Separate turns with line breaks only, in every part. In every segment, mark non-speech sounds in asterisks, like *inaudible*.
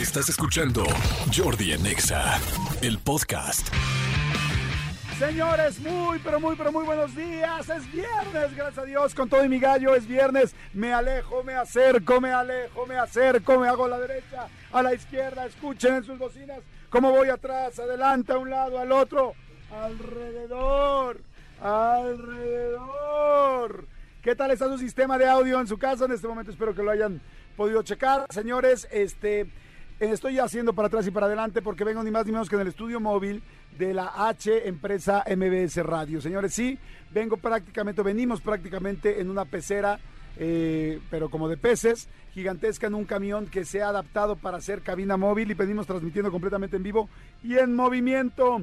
Estás escuchando Jordi Anexa, el podcast.
Señores, muy, pero muy, pero muy buenos días. Es viernes, gracias a Dios, con todo y mi gallo es viernes. Me alejo, me acerco, me alejo, me acerco, me hago a la derecha, a la izquierda. Escuchen en sus bocinas cómo voy atrás, adelante, a un lado, al otro, alrededor, alrededor. ¿Qué tal está su sistema de audio en su casa? En este momento espero que lo hayan podido checar. Señores, este, estoy haciendo para atrás y para adelante porque vengo ni más ni menos que en el estudio móvil de la H empresa MBS Radio. Señores, sí, vengo prácticamente, venimos prácticamente en una pecera, eh, pero como de peces, gigantesca en un camión que se ha adaptado para hacer cabina móvil y venimos transmitiendo completamente en vivo y en movimiento.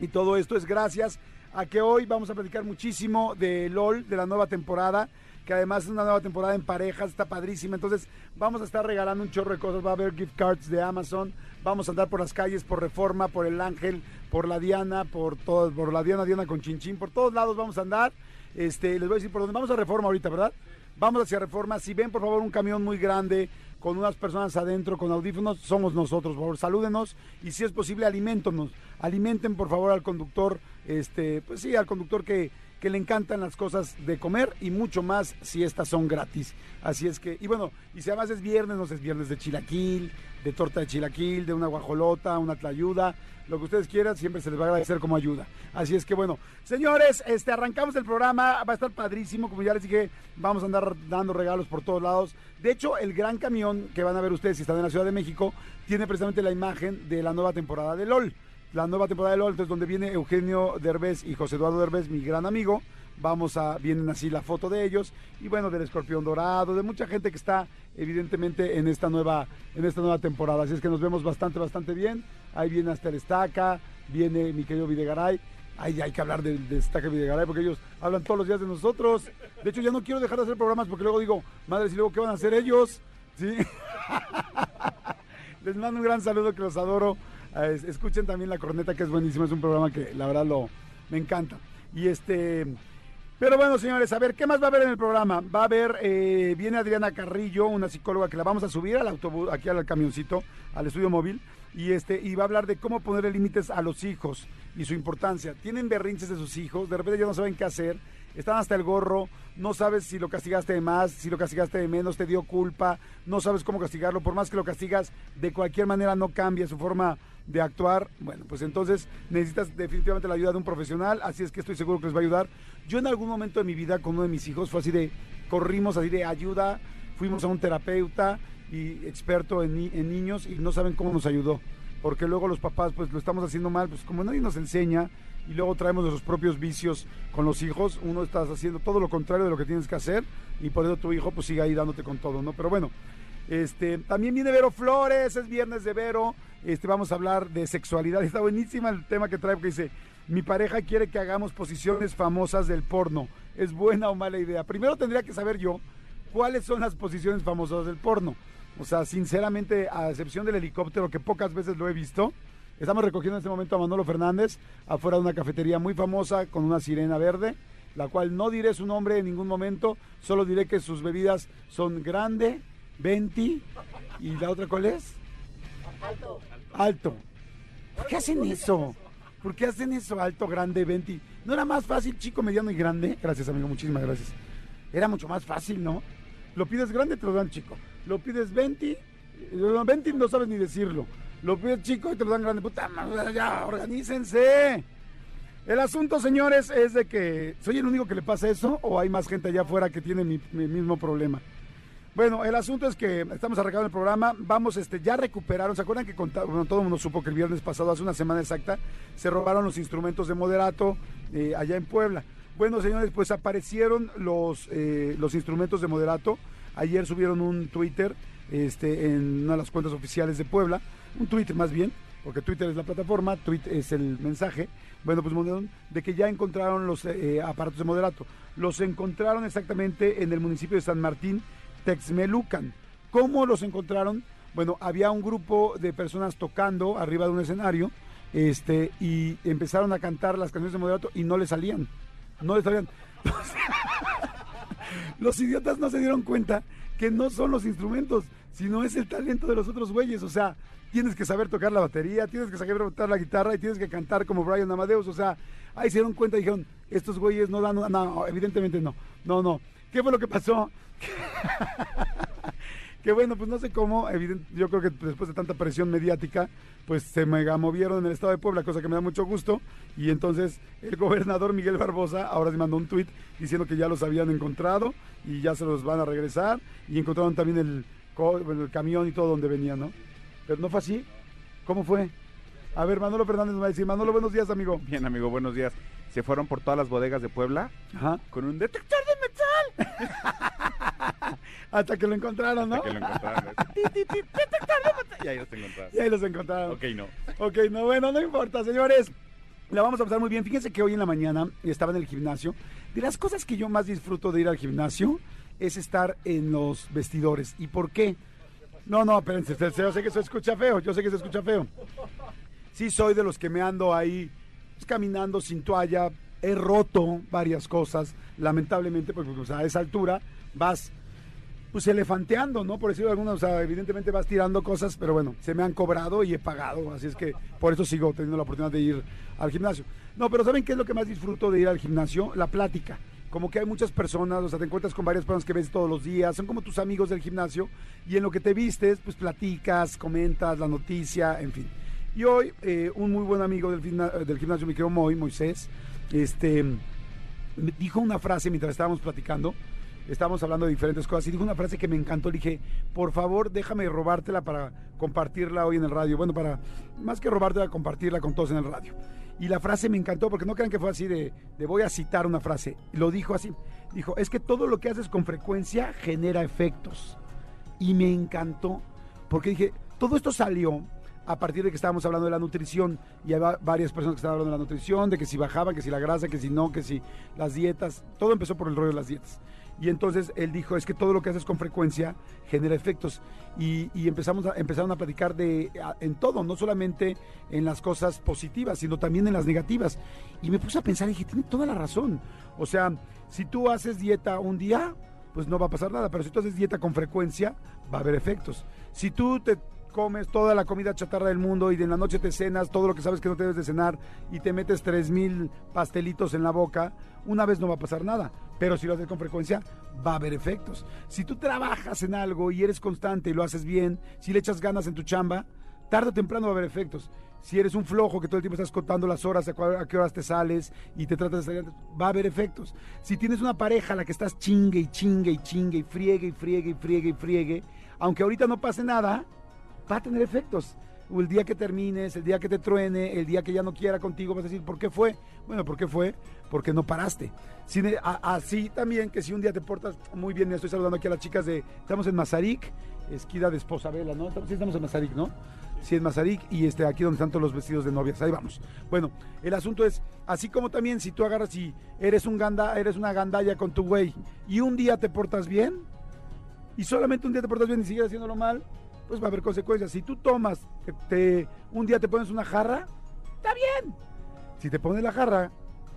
Y todo esto es gracias a que hoy vamos a platicar muchísimo de LOL, de la nueva temporada que además es una nueva temporada en parejas, está padrísima. Entonces, vamos a estar regalando un chorro de cosas. Va a haber gift cards de Amazon. Vamos a andar por las calles, por Reforma, por el Ángel, por la Diana, por todas, por la Diana, Diana con Chinchín, por todos lados vamos a andar. Este, les voy a decir por dónde. Vamos a Reforma ahorita, ¿verdad? Vamos hacia Reforma. Si ven, por favor, un camión muy grande con unas personas adentro, con audífonos, somos nosotros, por favor, salúdenos y si es posible, alimentonos. Alimenten, por favor, al conductor, este, pues sí, al conductor que le encantan las cosas de comer y mucho más si estas son gratis. Así es que, y bueno, y si además es viernes, no sé, es viernes de chilaquil, de torta de chilaquil, de una guajolota, una tlayuda, lo que ustedes quieran, siempre se les va a agradecer como ayuda. Así es que bueno, señores, este arrancamos el programa, va a estar padrísimo, como ya les dije, vamos a andar dando regalos por todos lados. De hecho, el gran camión que van a ver ustedes si están en la Ciudad de México tiene precisamente la imagen de la nueva temporada de LOL la nueva temporada de entonces donde viene Eugenio Derbez y José Eduardo Derbez, mi gran amigo. Vamos a, vienen así la foto de ellos y bueno, del escorpión dorado, de mucha gente que está evidentemente en esta nueva, en esta nueva temporada. Así es que nos vemos bastante, bastante bien. Ahí viene hasta el Estaca, viene mi querido Videgaray. Ahí hay que hablar del de Estaca Videgaray porque ellos hablan todos los días de nosotros. De hecho, ya no quiero dejar de hacer programas porque luego digo, madres, ¿y luego qué van a hacer ellos? *laughs* Les mando un gran saludo que los adoro. Escuchen también La Corneta, que es buenísimo, es un programa que la verdad lo me encanta. Y este. Pero bueno, señores, a ver, ¿qué más va a haber en el programa? Va a haber, eh, viene Adriana Carrillo, una psicóloga que la vamos a subir al autobús, aquí al camioncito, al estudio móvil, y este, y va a hablar de cómo ponerle límites a los hijos y su importancia. Tienen berrinches de sus hijos, de repente ya no saben qué hacer, están hasta el gorro, no sabes si lo castigaste de más, si lo castigaste de menos, te dio culpa, no sabes cómo castigarlo, por más que lo castigas, de cualquier manera no cambia su forma de actuar, bueno, pues entonces necesitas definitivamente la ayuda de un profesional, así es que estoy seguro que les va a ayudar. Yo en algún momento de mi vida con uno de mis hijos fue así de, corrimos así de ayuda, fuimos a un terapeuta y experto en, niños y no saben cómo nos ayudó, porque luego los papás pues lo estamos haciendo mal, pues como nadie nos enseña y luego traemos nuestros propios vicios con los hijos, uno estás haciendo todo lo contrario de lo que tienes que hacer y por eso tu hijo pues sigue ahí dándote con todo, ¿no? Pero bueno, este, también viene Vero Flores, es viernes de Vero. Este, vamos a hablar de sexualidad. *laughs* Está buenísima el tema que trae porque dice, mi pareja quiere que hagamos posiciones famosas del porno. ¿Es buena o mala idea? Primero tendría que saber yo cuáles son las posiciones famosas del porno. O sea, sinceramente, a excepción del helicóptero, que pocas veces lo he visto, estamos recogiendo en este momento a Manolo Fernández afuera de una cafetería muy famosa con una sirena verde, la cual no diré su nombre en ningún momento, solo diré que sus bebidas son grande, 20. ¿Y la otra cuál es? Alto. Alto. ¿Por qué hacen eso? ¿Por qué hacen eso? Alto, grande, 20. ¿No era más fácil chico, mediano y grande? Gracias, amigo, muchísimas gracias. Era mucho más fácil, ¿no? Lo pides grande, te lo dan chico. Lo pides 20, 20 no sabes ni decirlo. Lo pides chico y te lo dan grande. Puta madre, ya, organícense. El asunto, señores, es de que ¿soy el único que le pasa eso o hay más gente allá afuera que tiene mi mismo problema? Bueno, el asunto es que estamos arrancando el programa, vamos, este, ya recuperaron, ¿se acuerdan que todo el mundo supo que el viernes pasado, hace una semana exacta, se robaron los instrumentos de moderato eh, allá en Puebla? Bueno, señores, pues aparecieron los, eh, los instrumentos de moderato. Ayer subieron un Twitter este, en una de las cuentas oficiales de Puebla, un Twitter más bien, porque Twitter es la plataforma, Twitter es el mensaje. Bueno, pues de que ya encontraron los eh, aparatos de moderato. Los encontraron exactamente en el municipio de San Martín, Texmelucan. ¿Cómo los encontraron? Bueno, había un grupo de personas tocando arriba de un escenario este, y empezaron a cantar las canciones de moderato y no le salían. No le salían. *laughs* los idiotas no se dieron cuenta que no son los instrumentos, sino es el talento de los otros güeyes. O sea, tienes que saber tocar la batería, tienes que saber tocar la guitarra y tienes que cantar como Brian Amadeus. O sea, ahí se dieron cuenta y dijeron, estos güeyes no dan, no, no, evidentemente no, no, no. ¿Qué fue lo que pasó? *laughs* que bueno, pues no sé cómo, yo creo que después de tanta presión mediática, pues se mega movieron en el estado de Puebla, cosa que me da mucho gusto, y entonces el gobernador Miguel Barbosa ahora se mandó un tuit diciendo que ya los habían encontrado y ya se los van a regresar, y encontraron también el, el camión y todo donde venían, ¿no? Pero no fue así. ¿Cómo fue? A ver, Manolo Fernández me va a decir, Manolo, buenos días, amigo.
Bien, amigo, buenos días. Se fueron por todas las bodegas de Puebla
Ajá.
con un detector de metal. *laughs*
Hasta que lo encontraron, ¿no?
Hasta que lo encontraron. *laughs* Detector de metal. Y ahí los encontraron.
Y ahí los encontraron.
Ok, no.
Ok, no, bueno, no importa, señores. La vamos a pasar muy bien. Fíjense que hoy en la mañana estaba en el gimnasio. De las cosas que yo más disfruto de ir al gimnasio es estar en los vestidores. ¿Y por qué? No, no, espérense, yo sé que se escucha feo, yo sé que se escucha feo. Sí, soy de los que me ando ahí pues, caminando sin toalla. He roto varias cosas, lamentablemente, porque pues, a esa altura vas pues elefanteando, ¿no? Por decirlo de alguna, o sea, evidentemente vas tirando cosas, pero bueno, se me han cobrado y he pagado, así es que por eso sigo teniendo la oportunidad de ir al gimnasio. No, pero ¿saben qué es lo que más disfruto de ir al gimnasio? La plática. Como que hay muchas personas, o sea, te encuentras con varias personas que ves todos los días, son como tus amigos del gimnasio, y en lo que te vistes, pues platicas, comentas la noticia, en fin. Y hoy, eh, un muy buen amigo del, del gimnasio, mi querido Moy, Moisés, este, me dijo una frase mientras estábamos platicando, estábamos hablando de diferentes cosas y dijo una frase que me encantó. Le dije, por favor, déjame robártela para compartirla hoy en el radio. Bueno, para más que robártela, compartirla con todos en el radio. Y la frase me encantó porque no crean que fue así de, de voy a citar una frase. Lo dijo así. Dijo, es que todo lo que haces con frecuencia genera efectos. Y me encantó porque dije, todo esto salió a partir de que estábamos hablando de la nutrición y había varias personas que estaban hablando de la nutrición, de que si bajaban, que si la grasa, que si no, que si las dietas, todo empezó por el rollo de las dietas. Y entonces él dijo, es que todo lo que haces con frecuencia genera efectos. Y, empezamos a, empezaron a platicar de, en todo, no solamente en las cosas positivas, sino también en las negativas. Y me puse a pensar y dije, tiene toda la razón. O sea, si tú haces dieta un día, pues no va a pasar nada. Pero si tú haces dieta con frecuencia, va a haber efectos. Si tú te comes toda la comida chatarra del mundo y de la noche te cenas todo lo que sabes que no te debes de cenar y te metes tres mil pastelitos en la boca, una vez no va a pasar nada. Pero si lo haces con frecuencia, va a haber efectos. Si tú trabajas en algo y eres constante y lo haces bien, si le echas ganas en tu chamba, tarde o temprano va a haber efectos. Si eres un flojo que todo el tiempo estás contando las horas, a, qué horas te sales y te tratas de salir, va a haber efectos. Si tienes una pareja a la que estás chingue y chingue y chingue y friegue y friegue y friegue y friegue, aunque ahorita no pase nada, va a tener efectos. O el día que termines, el día que te truene, el día que ya no quiera contigo, vas a decir, ¿por qué fue? Bueno, ¿por qué fue? Porque no paraste. así también que si un día te portas muy bien, estoy saludando aquí a las chicas de, estamos en Mazarik, esquina de Esposa Vela, ¿no? Sí, estamos en Mazarik, ¿no? Sí, en Mazarik y este, aquí donde están todos los vestidos de novias, ahí vamos. Bueno, el asunto es, así como también si tú agarras y eres, un ganda, eres una gandalla con tu güey y un día te portas bien, y solamente un día te portas bien y sigues haciéndolo mal, pues va a haber consecuencias. Si tú tomas, te, un día te pones una jarra, está bien. Si te pones la jarra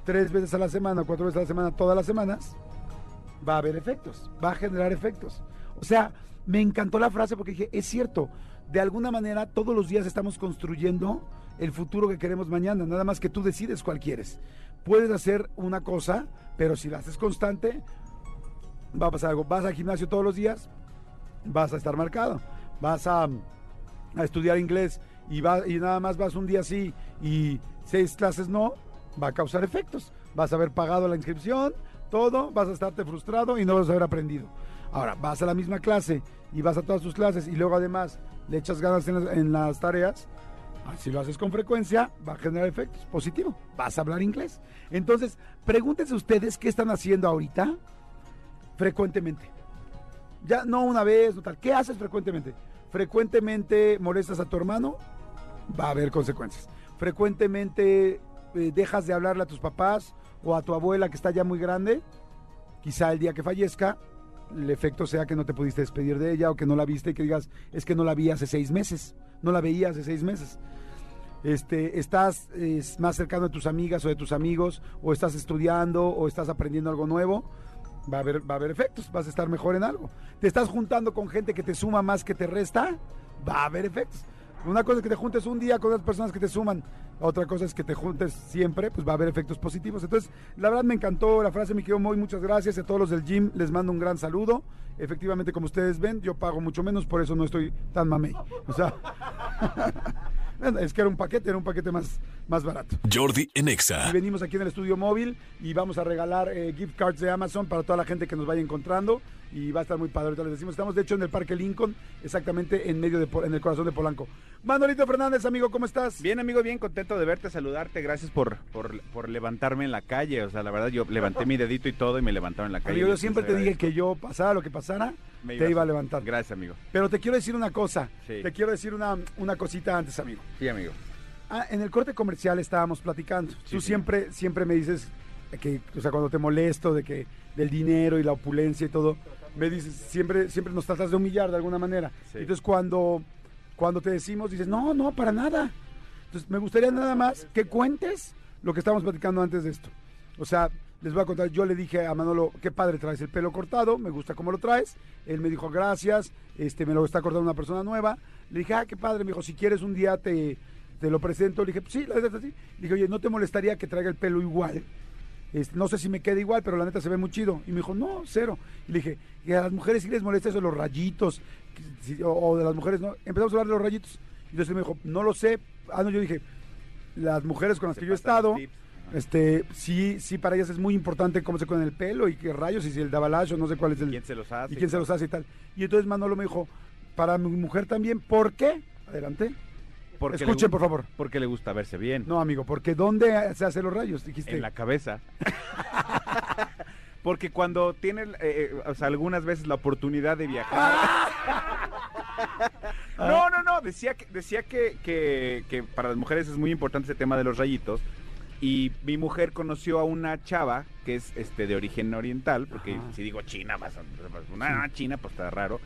tres veces a la semana, cuatro veces a la semana, todas las semanas, va a haber efectos, va a generar efectos. O sea, me encantó la frase porque dije, es cierto, de alguna manera todos los días estamos construyendo el futuro que queremos mañana, nada más que tú decides cuál quieres. Puedes hacer una cosa, pero si la haces constante, va a pasar algo. Vas al gimnasio todos los días, vas a estar marcado vas a, estudiar inglés y, va, y nada más vas un día así y seis clases no, va a causar efectos. Vas a haber pagado la inscripción, todo, vas a estarte frustrado y no vas a haber aprendido. Ahora, vas a la misma clase y vas a todas tus clases y luego además le echas ganas en las, tareas, si lo haces con frecuencia, va a generar efectos positivos. Vas a hablar inglés. Entonces, pregúntense ustedes qué están haciendo ahorita frecuentemente. Ya no una vez, no tal. ¿Qué haces frecuentemente? Frecuentemente molestas a tu hermano, va a haber consecuencias. Frecuentemente eh, dejas de hablarle a tus papás o a tu abuela que está ya muy grande, quizá el día que fallezca, el efecto sea que no te pudiste despedir de ella o que no la viste y que digas, es que no la vi hace seis meses, no la veía hace seis meses. Este, estás más cercano de tus amigas o de tus amigos, o estás estudiando o estás aprendiendo algo nuevo, va a haber, va a haber efectos, vas a estar mejor en algo. Te estás juntando con gente que te suma más que te resta, va a haber efectos. Una cosa es que te juntes un día con las personas que te suman, otra cosa es que te juntes siempre, pues va a haber efectos positivos. Entonces, la verdad me encantó la frase, me quedó muy, muchas gracias a todos los del gym, les mando un gran saludo. Efectivamente, como ustedes ven, yo pago mucho menos, por eso no estoy tan mamey. O sea, *laughs* es que era un paquete, era un paquete más, más barato.
Jordi en Exa.
Y venimos aquí en el estudio móvil y vamos a regalar eh, gift cards de Amazon para toda la gente que nos vaya encontrando y va a estar muy padre. Ahorita les decimos, estamos de hecho en el Parque Lincoln, exactamente en medio de, en el corazón de Polanco. Manolito Fernández, amigo, ¿cómo estás?
Bien, amigo, bien contento de verte, saludarte. Gracias por, por, por levantarme en la calle. O sea, la verdad, yo levanté mi dedito y todo y me levantaron en la calle.
Amigo, yo siempre te dije que yo, pasara lo que pasara,
Me
te iba a levantar.
Gracias, amigo.
Pero te quiero decir una cosa,
Sí.
te quiero decir una, una cosita antes, amigo.
Sí, amigo.
Ah, en el corte comercial estábamos platicando.
Sí,
Tú
sí.
siempre, siempre me dices que, o sea, cuando te molesto de que del dinero y la opulencia y todo, me dices, siempre, siempre nos tratas de humillar de alguna manera.
Sí.
Entonces cuando, cuando te decimos, dices, no, no, para nada. Entonces me gustaría nada más que cuentes lo que estábamos platicando antes de esto. O sea, les voy a contar, yo le dije a Manolo, qué padre traes el pelo cortado, me gusta cómo lo traes. Él me dijo, gracias, este, me lo está cortando una persona nueva. Le dije, ah, qué padre, me dijo, si quieres un día te, te lo presento. Le dije, sí, la neta así. Le dije, oye, ¿no te molestaría que traiga el pelo igual? Este, no sé si me queda igual, pero la neta se ve muy chido. Y me dijo, no, cero. Y le dije, y a las mujeres sí les molesta eso de los rayitos, si- o, o de las mujeres no. Empezamos a hablar de los rayitos. Y entonces me dijo, no lo sé. Ah, no, yo dije, las mujeres con las que yo he estado, este, sí, sí, para ellas es muy importante cómo se con el pelo y qué rayos, y si el dabalash o no sé cuál es el...
¿Quién se los hace?
y quién se los hace y tal. Y entonces Manolo me dijo, para mi mujer también, ¿por qué? Adelante.
Porque
Escuchen, por favor.
Porque le gusta verse bien.
No, amigo, porque ¿dónde se hacen los rayos? Dijiste.
En la cabeza. *laughs* Porque cuando tiene, eh, eh, o sea, algunas veces la oportunidad de viajar. *laughs* No, no, no. Decía que, decía que, que, que para las mujeres es muy importante ese tema de los rayitos. Y mi mujer conoció a una chava que es este de origen oriental, porque
Ajá.
si digo china, vas a, una china, pues está raro.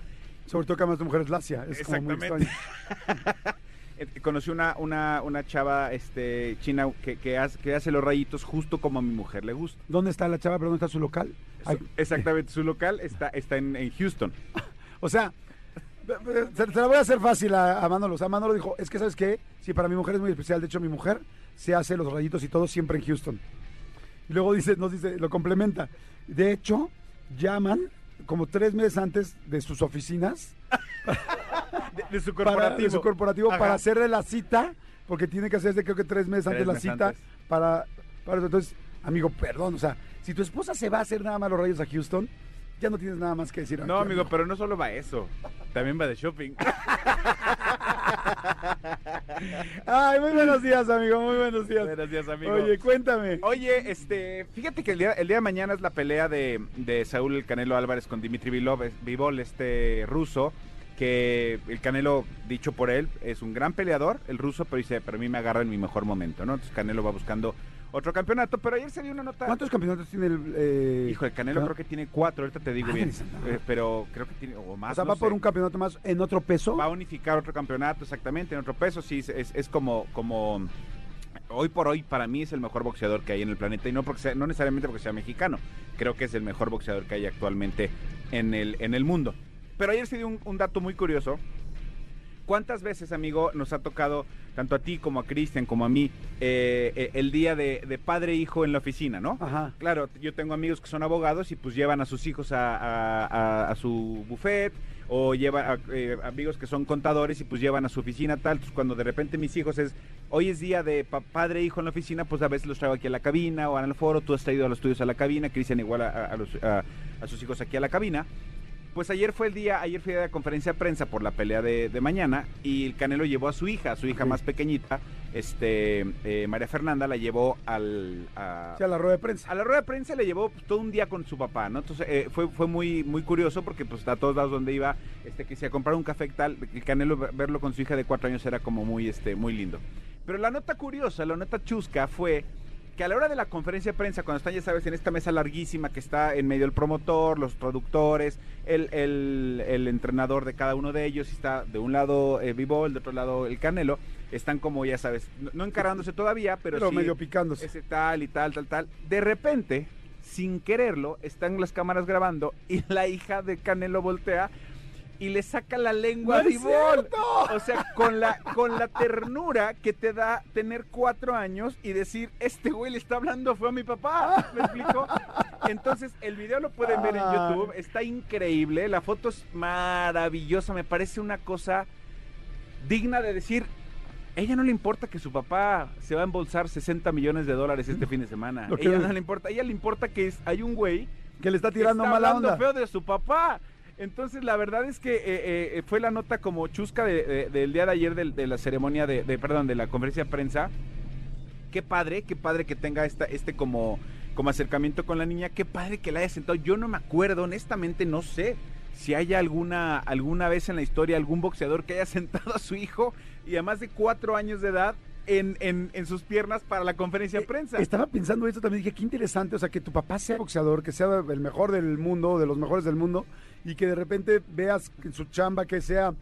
Sobre todo que además tu mujer es lacia. Es como muy extraño. *laughs*
Eh, conoció una, una, una chava este, china que, que, hace, que hace los rayitos justo como a mi mujer le gusta.
¿Dónde está la chava? ¿Pero dónde está su local?
Su- exactamente, su local está, está en, en Houston. *laughs*
o sea, se, se la voy a hacer fácil a, a Manolo. O sea, Manolo dijo, es que ¿sabes qué? Sí, para mi mujer es muy especial. De hecho, mi mujer se hace los rayitos y todo siempre en Houston. Y luego dice, nos dice, lo complementa. De hecho, llaman como tres meses antes de sus oficinas *laughs*
De, de su
para,
corporativo.
de su corporativo
Ajá.
para hacerle la cita, porque tiene que hacerse creo que tres meses
Tres
antes la
meses
cita
antes.
para. Entonces, amigo, perdón, o sea, si tu esposa se va a hacer nada más los rayos a Houston, ya no tienes nada más que decir.
No, amigo, pero no solo va eso. También va de shopping. *laughs*
Ay, muy buenos días, amigo, muy buenos días.
Buenos días, amigo.
Oye, cuéntame.
Oye, este, fíjate que el día, el día de mañana es la pelea de, de Saúl el Canelo Álvarez con Dimitri Bivol, este ruso, que el Canelo, dicho por él, es un gran peleador, el ruso, pero dice, pero a mí me agarra en mi mejor momento, ¿no? Entonces Canelo va buscando otro campeonato, pero ayer se dio una nota...
¿Cuántos campeonatos tiene el...? eh,
Hijo, el Canelo
¿no?
creo que tiene cuatro, ahorita te digo bien,
no.
eh, pero creo que tiene, o más,
O sea,
no
va por un campeonato más en otro peso.
Va a unificar otro campeonato, exactamente, en otro peso. Sí, es, es, es como, como. Hoy por hoy, para mí, es el mejor boxeador que hay en el planeta. Y no, porque sea- no necesariamente porque sea mexicano. Creo que es el mejor boxeador que hay actualmente en el, en el mundo. Pero ayer se dio un, un dato muy curioso. ¿Cuántas veces, amigo, nos ha tocado, tanto a ti como a Cristian, como a mí, eh, eh, el día de, de padre e hijo en la oficina, ¿no?
Ajá.
Claro, yo tengo amigos que son abogados y pues llevan a sus hijos a, a- a- a su buffet o llevan a, eh, amigos que son contadores y pues llevan a su oficina tal. Entonces cuando de repente mis hijos es, hoy es día de pa- padre e hijo en la oficina, pues a veces los traigo aquí a la cabina o el foro, tú has traído a los tuyos a la cabina, Cristian igual a, los- a- a sus hijos aquí a la cabina. Pues ayer fue el día, ayer fui a la conferencia de prensa por la pelea de, de mañana y el Canelo llevó a su hija, a su hija más pequeñita, este eh, María Fernanda la llevó al, a,
la rueda de prensa.
a la rueda de prensa le llevó pues, todo un día con su papá, ¿no? Entonces eh, fue, fue muy, muy curioso porque pues a todos lados donde iba, este, que se a comprar un café y tal, el Canelo ver- verlo con su hija de cuatro años era como muy, este, muy lindo. Pero la nota curiosa, la nota chusca fue que a la hora de la conferencia de prensa, cuando están, ya sabes, en esta mesa larguísima que está en medio el promotor, los traductores, el, el- el entrenador de cada uno de ellos, y está de un lado eh, Bivol, de otro lado el Canelo, están como, ya sabes, no, no encarándose todavía, pero,
Pero
sí
medio picándose.
ese tal y tal, tal, tal. De repente sin quererlo, están las cámaras grabando y la hija de Canelo voltea y le saca la lengua
¡No
a
cierto!
O sea, con la, con la ternura que te da tener cuatro años y decir, este güey le está hablando fue a mi papá. ¿Me explico? Entonces, el video lo pueden ver en
Ay.
YouTube. Está increíble. La foto es maravillosa. Me parece una cosa digna de decir. Ella no le importa que su papá se va a embolsar 60 millones de dólares este fin de semana.
Que-
Ella no le importa. A ella le importa que es- hay un güey
Que le está
que
tirando
está
mala onda.
feo de su papá. Entonces, la verdad es que eh, eh, fue la nota como chusca de- de- del día de ayer de, la ceremonia de, perdón, de la conferencia de prensa. Qué padre, qué padre que tenga esta, este como, como acercamiento con la niña. Qué padre que la haya sentado. Yo no me acuerdo, honestamente, no sé si haya alguna, alguna vez en la historia algún boxeador que haya *laughs* sentado a su hijo y a más de cuatro años de edad en, en- en sus piernas para la conferencia de
Eh,
prensa.
Estaba pensando esto también, dije, qué interesante, o sea, que tu papá sea boxeador, que sea el mejor del mundo, de los mejores del mundo, y que de repente veas en su chamba que sea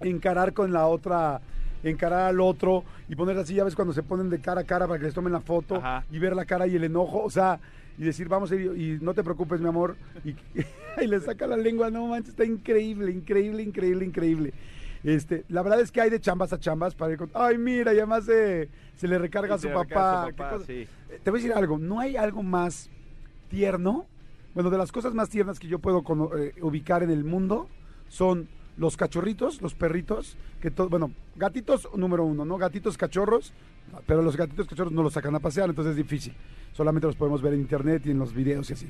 encarar con la otra, encarar al otro y poner así, ya ves cuando se ponen de cara a cara para que les tomen la foto
Ajá.
y ver la cara y el enojo, o sea, y decir, vamos a ir, y no te preocupes, mi amor, y, *laughs* y le saca la lengua, no manches, está increíble, increíble, increíble, increíble. Este, la verdad es que hay de chambas a chambas para ir con, ay, mira, y además se, se le recarga a su papá.
recarga a su
qué
papá,
cosa-
sí.
Eh, Te voy a decir algo, no hay algo más tierno. Bueno, de las cosas más tiernas que yo puedo cono- eh, ubicar en el mundo son los cachorritos, los perritos, que to- bueno, gatitos número uno, ¿no? Gatitos cachorros, pero los gatitos cachorros no los sacan a pasear, entonces es difícil. Solamente los podemos ver en internet y en los videos y así.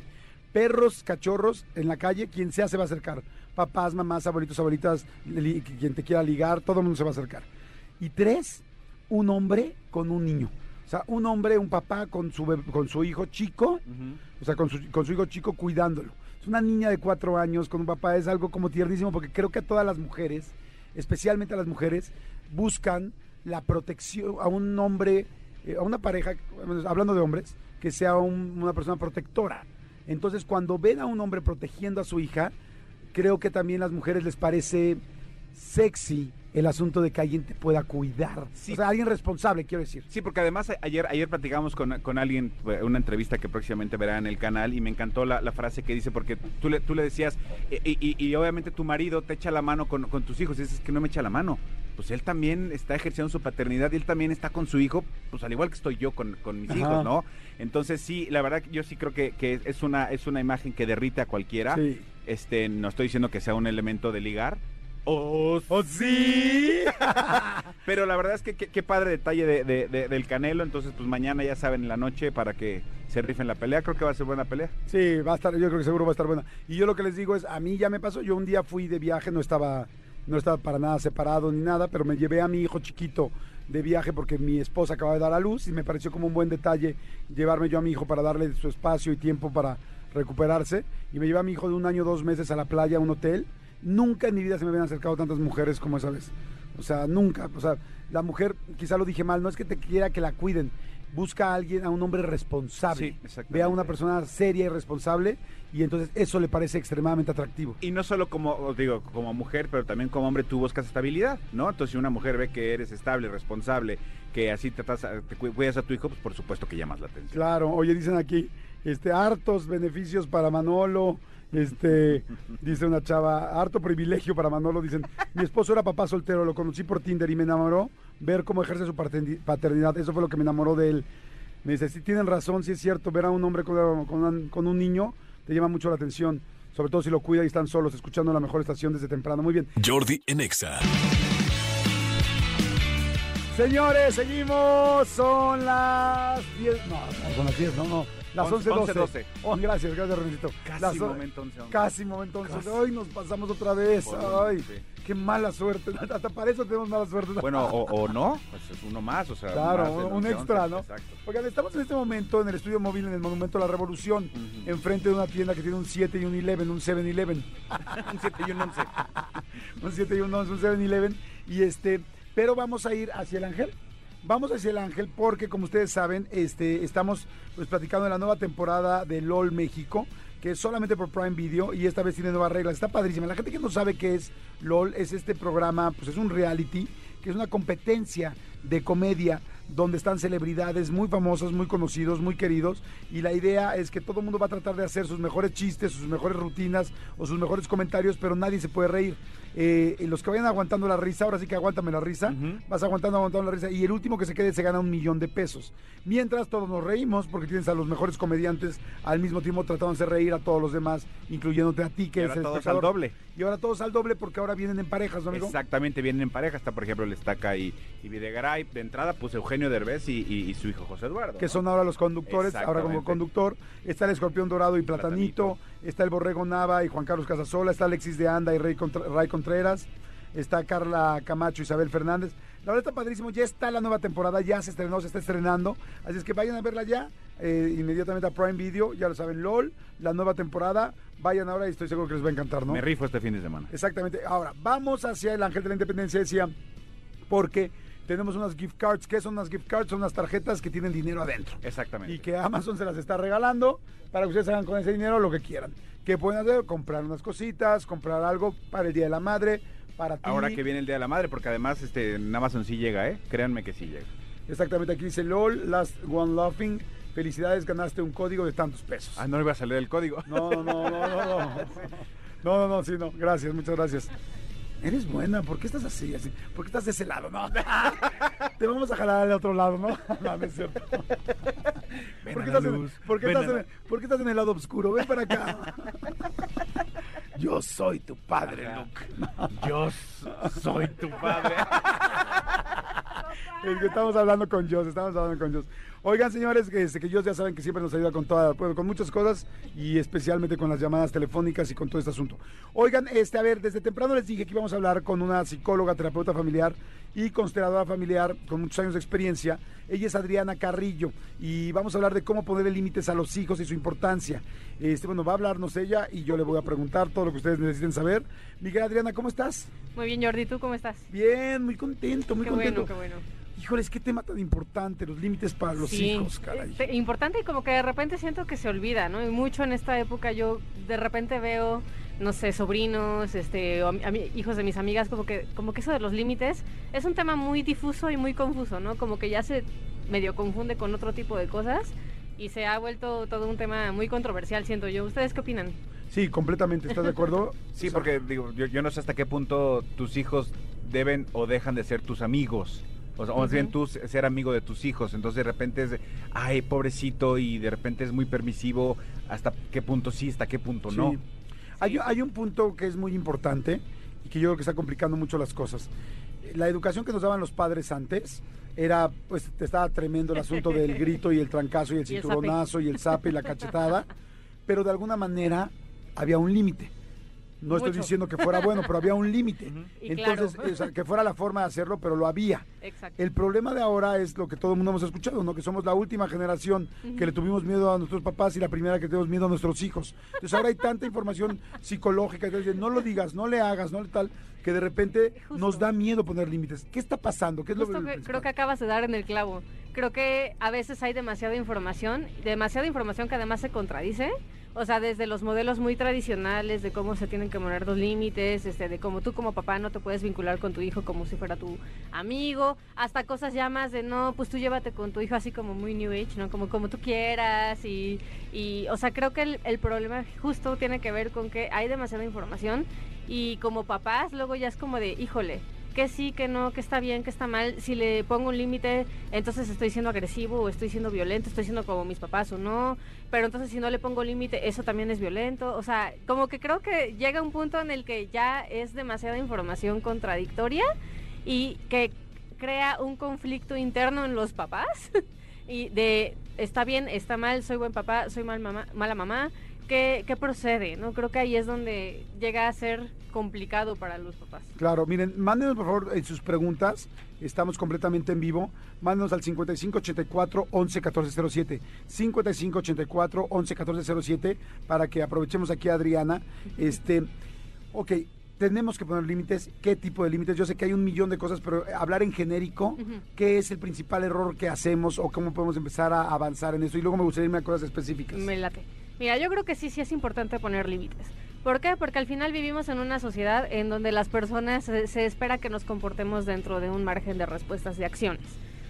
Perros, cachorros, en la calle, quien sea se va a acercar. Papás, mamás, abuelitos, abuelitas, li- quien te quiera ligar, todo el mundo se va a acercar. Y tres, un hombre con un niño. O sea, un hombre, un papá con su, con su hijo chico, o sea, con su, con su hijo chico cuidándolo. Es una niña de cuatro años con un papá, es algo como tiernísimo, porque creo que a todas las mujeres, especialmente a las mujeres, buscan la protección a un hombre, eh, a una pareja, hablando de hombres, que sea un- una persona protectora. Entonces, cuando ven a un hombre protegiendo a su hija, creo que también a las mujeres les parece sexy el asunto de que alguien te pueda cuidar.
Sí.
O sea, alguien responsable, quiero decir.
Sí, porque además a- ayer, ayer platicamos con, con alguien, eh, una entrevista que próximamente verá en el canal, y me encantó la, la frase que dice, porque tú le, tú le decías, eh, y, y- y obviamente tu marido te echa la mano con, con tus hijos, y dices que no me echa la mano. Pues él también está ejerciendo su paternidad y él también está con su hijo, pues al igual que estoy yo con, con mis
Ajá.
hijos, ¿no? Entonces sí, la verdad que yo sí creo que, que es, una, es una imagen que derrite a cualquiera.
Sí.
Este, no estoy diciendo que sea un elemento de ligar.
¿Oh, sí? *laughs*
Pero la verdad es que qué qué padre detalle de, de- de- del Canelo. Entonces, pues mañana ya saben en la noche para que se rifen la pelea. Creo que va a ser buena pelea.
Sí, va a estar, yo creo que seguro va a estar buena. Y yo lo que les digo es, a mí ya me pasó, yo un día fui de viaje, no estaba, no estaba para nada separado ni nada, pero me llevé a mi hijo chiquito de viaje porque mi esposa acaba de dar a luz y me pareció como un buen detalle llevarme yo a mi hijo para darle su espacio y tiempo para recuperarse. Y me llevé a mi hijo de un año, dos meses a la playa, a un hotel. Nunca en mi vida se me habían acercado tantas mujeres como esa vez. O sea, nunca. O sea, la mujer, quizá lo dije mal, no es que te quiera que la cuiden. Busca a alguien, a un hombre responsable.
Sí.
Ve a una persona seria y responsable y entonces eso le parece extremadamente atractivo.
Y no solo como, digo, como mujer, pero también como hombre tú buscas estabilidad, ¿no? Entonces, si una mujer ve que eres estable, responsable, que así te, tratas- te cu- cuidas a tu hijo, pues por supuesto que llamas la atención.
Claro, oye, dicen aquí, este, hartos beneficios para Manolo, este, dice una chava, harto privilegio para Manolo, dicen, mi esposo era papá soltero, lo conocí por Tinder y me enamoró ver cómo ejerce su paterni- paternidad, eso fue lo que me enamoró de él. Me dice, si tienen razón, si es cierto, ver a un hombre con, con un- con un niño te llama mucho la atención, sobre todo si lo cuida y están solos, escuchando la mejor estación desde temprano. Muy bien.
Jordi en Exa.
Señores, seguimos. Son las 10. No, no, son las 10, no, no. Las 11,
11,
12.
12.
Oh, gracias, gracias, Rencito.
Casi
Las
momento 11, 11.
Casi momento 11.
Casi.
Ay, nos pasamos otra vez. Ay,
sí.
qué mala suerte. *laughs* Hasta para eso tenemos mala suerte.
Bueno, o, o no, pues es uno más, o sea.
Claro, un
11,
extra,
11,
¿no?
Exacto.
Oigan, estamos en este momento en el estudio móvil en el Monumento a la Revolución,
Ujú.
enfrente de una tienda que tiene un 7 y un 11, un 7-Eleven. *laughs*
un 7 y un 11. *laughs*
un 7 y un 11, un 7-Eleven. Y este, pero vamos a ir hacia el Ángel. Vamos hacia el Ángel porque, como ustedes saben, este, estamos pues, platicando de la nueva temporada de LOL México, que es solamente por Prime Video y esta vez tiene nuevas reglas. Está padrísima. La gente que no sabe qué es LOL es este programa, pues es un reality, que es una competencia de comedia donde están celebridades muy famosas, muy conocidos, muy queridos, y la idea es que todo el mundo va a tratar de hacer sus mejores chistes, sus mejores rutinas o sus mejores comentarios, pero nadie se puede reír. Eh, los que vayan aguantando la risa, ahora sí que aguántame la risa, vas aguantando, aguantando la risa, y el último que se quede se gana un millón de pesos. Mientras todos nos reímos, porque tienes a los mejores comediantes al mismo tiempo tratando de hacer reír a todos los demás, incluyéndote a ti, que
Y
es
ahora
el
todos al doble.
Y ahora todos al doble porque ahora vienen en parejas, ¿no, amigo?
Exactamente, vienen en pareja. Está, por ejemplo, el Estaca y, y Videgaray. De entrada, pues Eugenio Derbez y, y- y su hijo José Eduardo.
que
¿no?
son ahora los conductores, ahora como conductor. Está el escorpión dorado y platanito, está el borrego Nava y Juan Carlos Casasola, está Alexis de Anda y Ray, Contreras, está Carla Camacho, Isabel Fernández. La verdad está padrísimo, ya está la nueva temporada, ya se estrenó, se está estrenando, así es que vayan a verla ya, eh, inmediatamente a Prime Video, ya lo saben, LOL, la nueva temporada, vayan ahora y estoy seguro que les va a encantar, ¿no?
Me rifo este fin de semana.
Exactamente. Ahora, vamos hacia el Ángel de la Independencia, decía, porque tenemos unas gift cards. ¿Qué son unas gift cards? Son unas tarjetas que tienen dinero adentro.
Exactamente.
Y que Amazon se las está regalando para que ustedes hagan con ese dinero lo que quieran. ¿Qué pueden hacer? Comprar unas cositas, comprar algo para el Día de la Madre, para ti.
Ahora que viene el Día de la Madre, porque además este, en Amazon sí llega, ¿eh? Créanme que sí llega.
Exactamente, aquí dice LOL, Last One Laughing. Felicidades, ganaste un código de tantos pesos.
Ah, no iba a salir el código.
No, no, no, no, no, no. *laughs* No, no, no, sí, no. Gracias, muchas gracias. Eres buena, ¿por qué estás así? así? ¿Por qué estás de ese lado? No. *laughs* Te vamos a jalar al otro lado, ¿no? *laughs* No, no es cierto.
Ven
¿Por qué, estás en, por qué estás en- por qué estás en el lado oscuro? Ven para acá. *laughs* Yo soy tu padre,
Ajá.
Luke.
Yo soy tu padre.
Es que estamos hablando con Dios, estamos hablando con Dios. Oigan, señores, que, este, que Dios ya saben que siempre nos ayuda con toda, bueno, con muchas cosas y especialmente con las llamadas telefónicas y con todo este asunto. Oigan, este, a ver, desde temprano les dije que íbamos a hablar con una psicóloga, terapeuta familiar y consteladora familiar con muchos años de experiencia. Ella es Adriana Carrillo y vamos a hablar de cómo ponerle límites a los hijos y su importancia. Este, bueno, va a hablarnos ella y yo le voy a preguntar todo lo que ustedes necesiten saber. Miguel Adriana, ¿cómo estás?
Muy bien, Jordi, ¿tú cómo estás?
Bien, muy contento, muy
qué
contento.
bueno, qué bueno.
Híjoles, qué tema tan importante, los límites para los
Sí,
hijos, caray.
este, importante y como que de repente siento que se olvida, ¿no? Y mucho en esta época yo de repente veo, no sé, sobrinos, este, o hijos de mis amigas, como que, como que eso de los límites es un tema muy difuso y muy confuso, ¿no? Como que ya se medio confunde con otro tipo de cosas y se ha vuelto todo un tema muy controversial, siento yo. ¿Ustedes qué opinan?
Sí, completamente, ¿estás de acuerdo? *laughs*
Sí,
O sea,
porque digo, yo, yo no sé hasta qué punto tus hijos deben o dejan de ser tus amigos. O, sea, o más bien tú se- ser amigo de tus hijos. Entonces de repente es, de, ay, pobrecito, y de repente es muy permisivo. ¿Hasta qué punto sí, hasta qué punto no?
sí. Hay, hay un punto que es muy importante y que yo creo que está complicando mucho las cosas. La educación que nos daban los padres antes era, pues, te estaba tremendo el asunto del *laughs* grito y el trancazo y el
Y el
cinturonazo y el zape y la cachetada, pero de alguna manera había un límite. No estoy diciendo que fuera bueno, pero había un *laughs* límite.
Y
Entonces,
claro.
o sea, que fuera la forma de hacerlo, pero lo había.
Exacto.
El problema de ahora es lo que todo el mundo hemos escuchado, ¿no? Que somos la última generación que le tuvimos miedo a nuestros papás y la primera que tenemos miedo a nuestros hijos. Entonces ahora hay tanta información psicológica, entonces no lo digas, no le hagas, no le tal, que de repente
Justo.
nos da miedo poner límites. ¿Qué está pasando? ¿Qué es
Justo
lo
que- creo que acabas de dar en el clavo. Creo que a veces hay demasiada información, demasiada información que además se contradice. O sea, desde los modelos muy tradicionales de cómo se tienen que poner los límites, este, de cómo tú como papá no te puedes vincular con tu hijo como si fuera tu amigo, hasta cosas ya más de no, pues tú llévate con tu hijo así como muy new age, ¿no? Como, como tú quieras y, y, o sea, creo que el, el problema justo tiene que ver con que hay demasiada información y como papás luego ya es como de, híjole, que sí, que no, que está bien, que está mal. Si le pongo un límite, entonces estoy siendo agresivo o estoy siendo violento, estoy siendo como mis papás o no. Pero entonces si no le pongo límite, eso también es violento. O sea, como que creo que llega un punto en el que ya es demasiada información contradictoria y que crea un conflicto interno en los papás *laughs* y de está bien, está mal, soy buen papá, soy mal mamá, mala mamá. ¿Qué, ¿Qué procede? ¿no? Creo que ahí es donde llega a ser complicado para los papás.
Claro, miren, mándenos por favor eh, sus preguntas. Estamos completamente en vivo. Mándenos al 5584 111407. 5584 111407 para que aprovechemos aquí a Adriana. Este, ok, tenemos que poner límites. ¿Qué tipo de límites? Yo sé que hay un millón de cosas, pero hablar en genérico. ¿qué es el principal error que hacemos o cómo podemos empezar a avanzar en eso? Y luego me gustaría irme a cosas específicas.
Me late. Mira, yo creo que sí, sí es importante poner límites. ¿Por qué? Porque al final vivimos en una sociedad en donde las personas se, se espera que nos comportemos dentro de un margen de respuestas de acciones.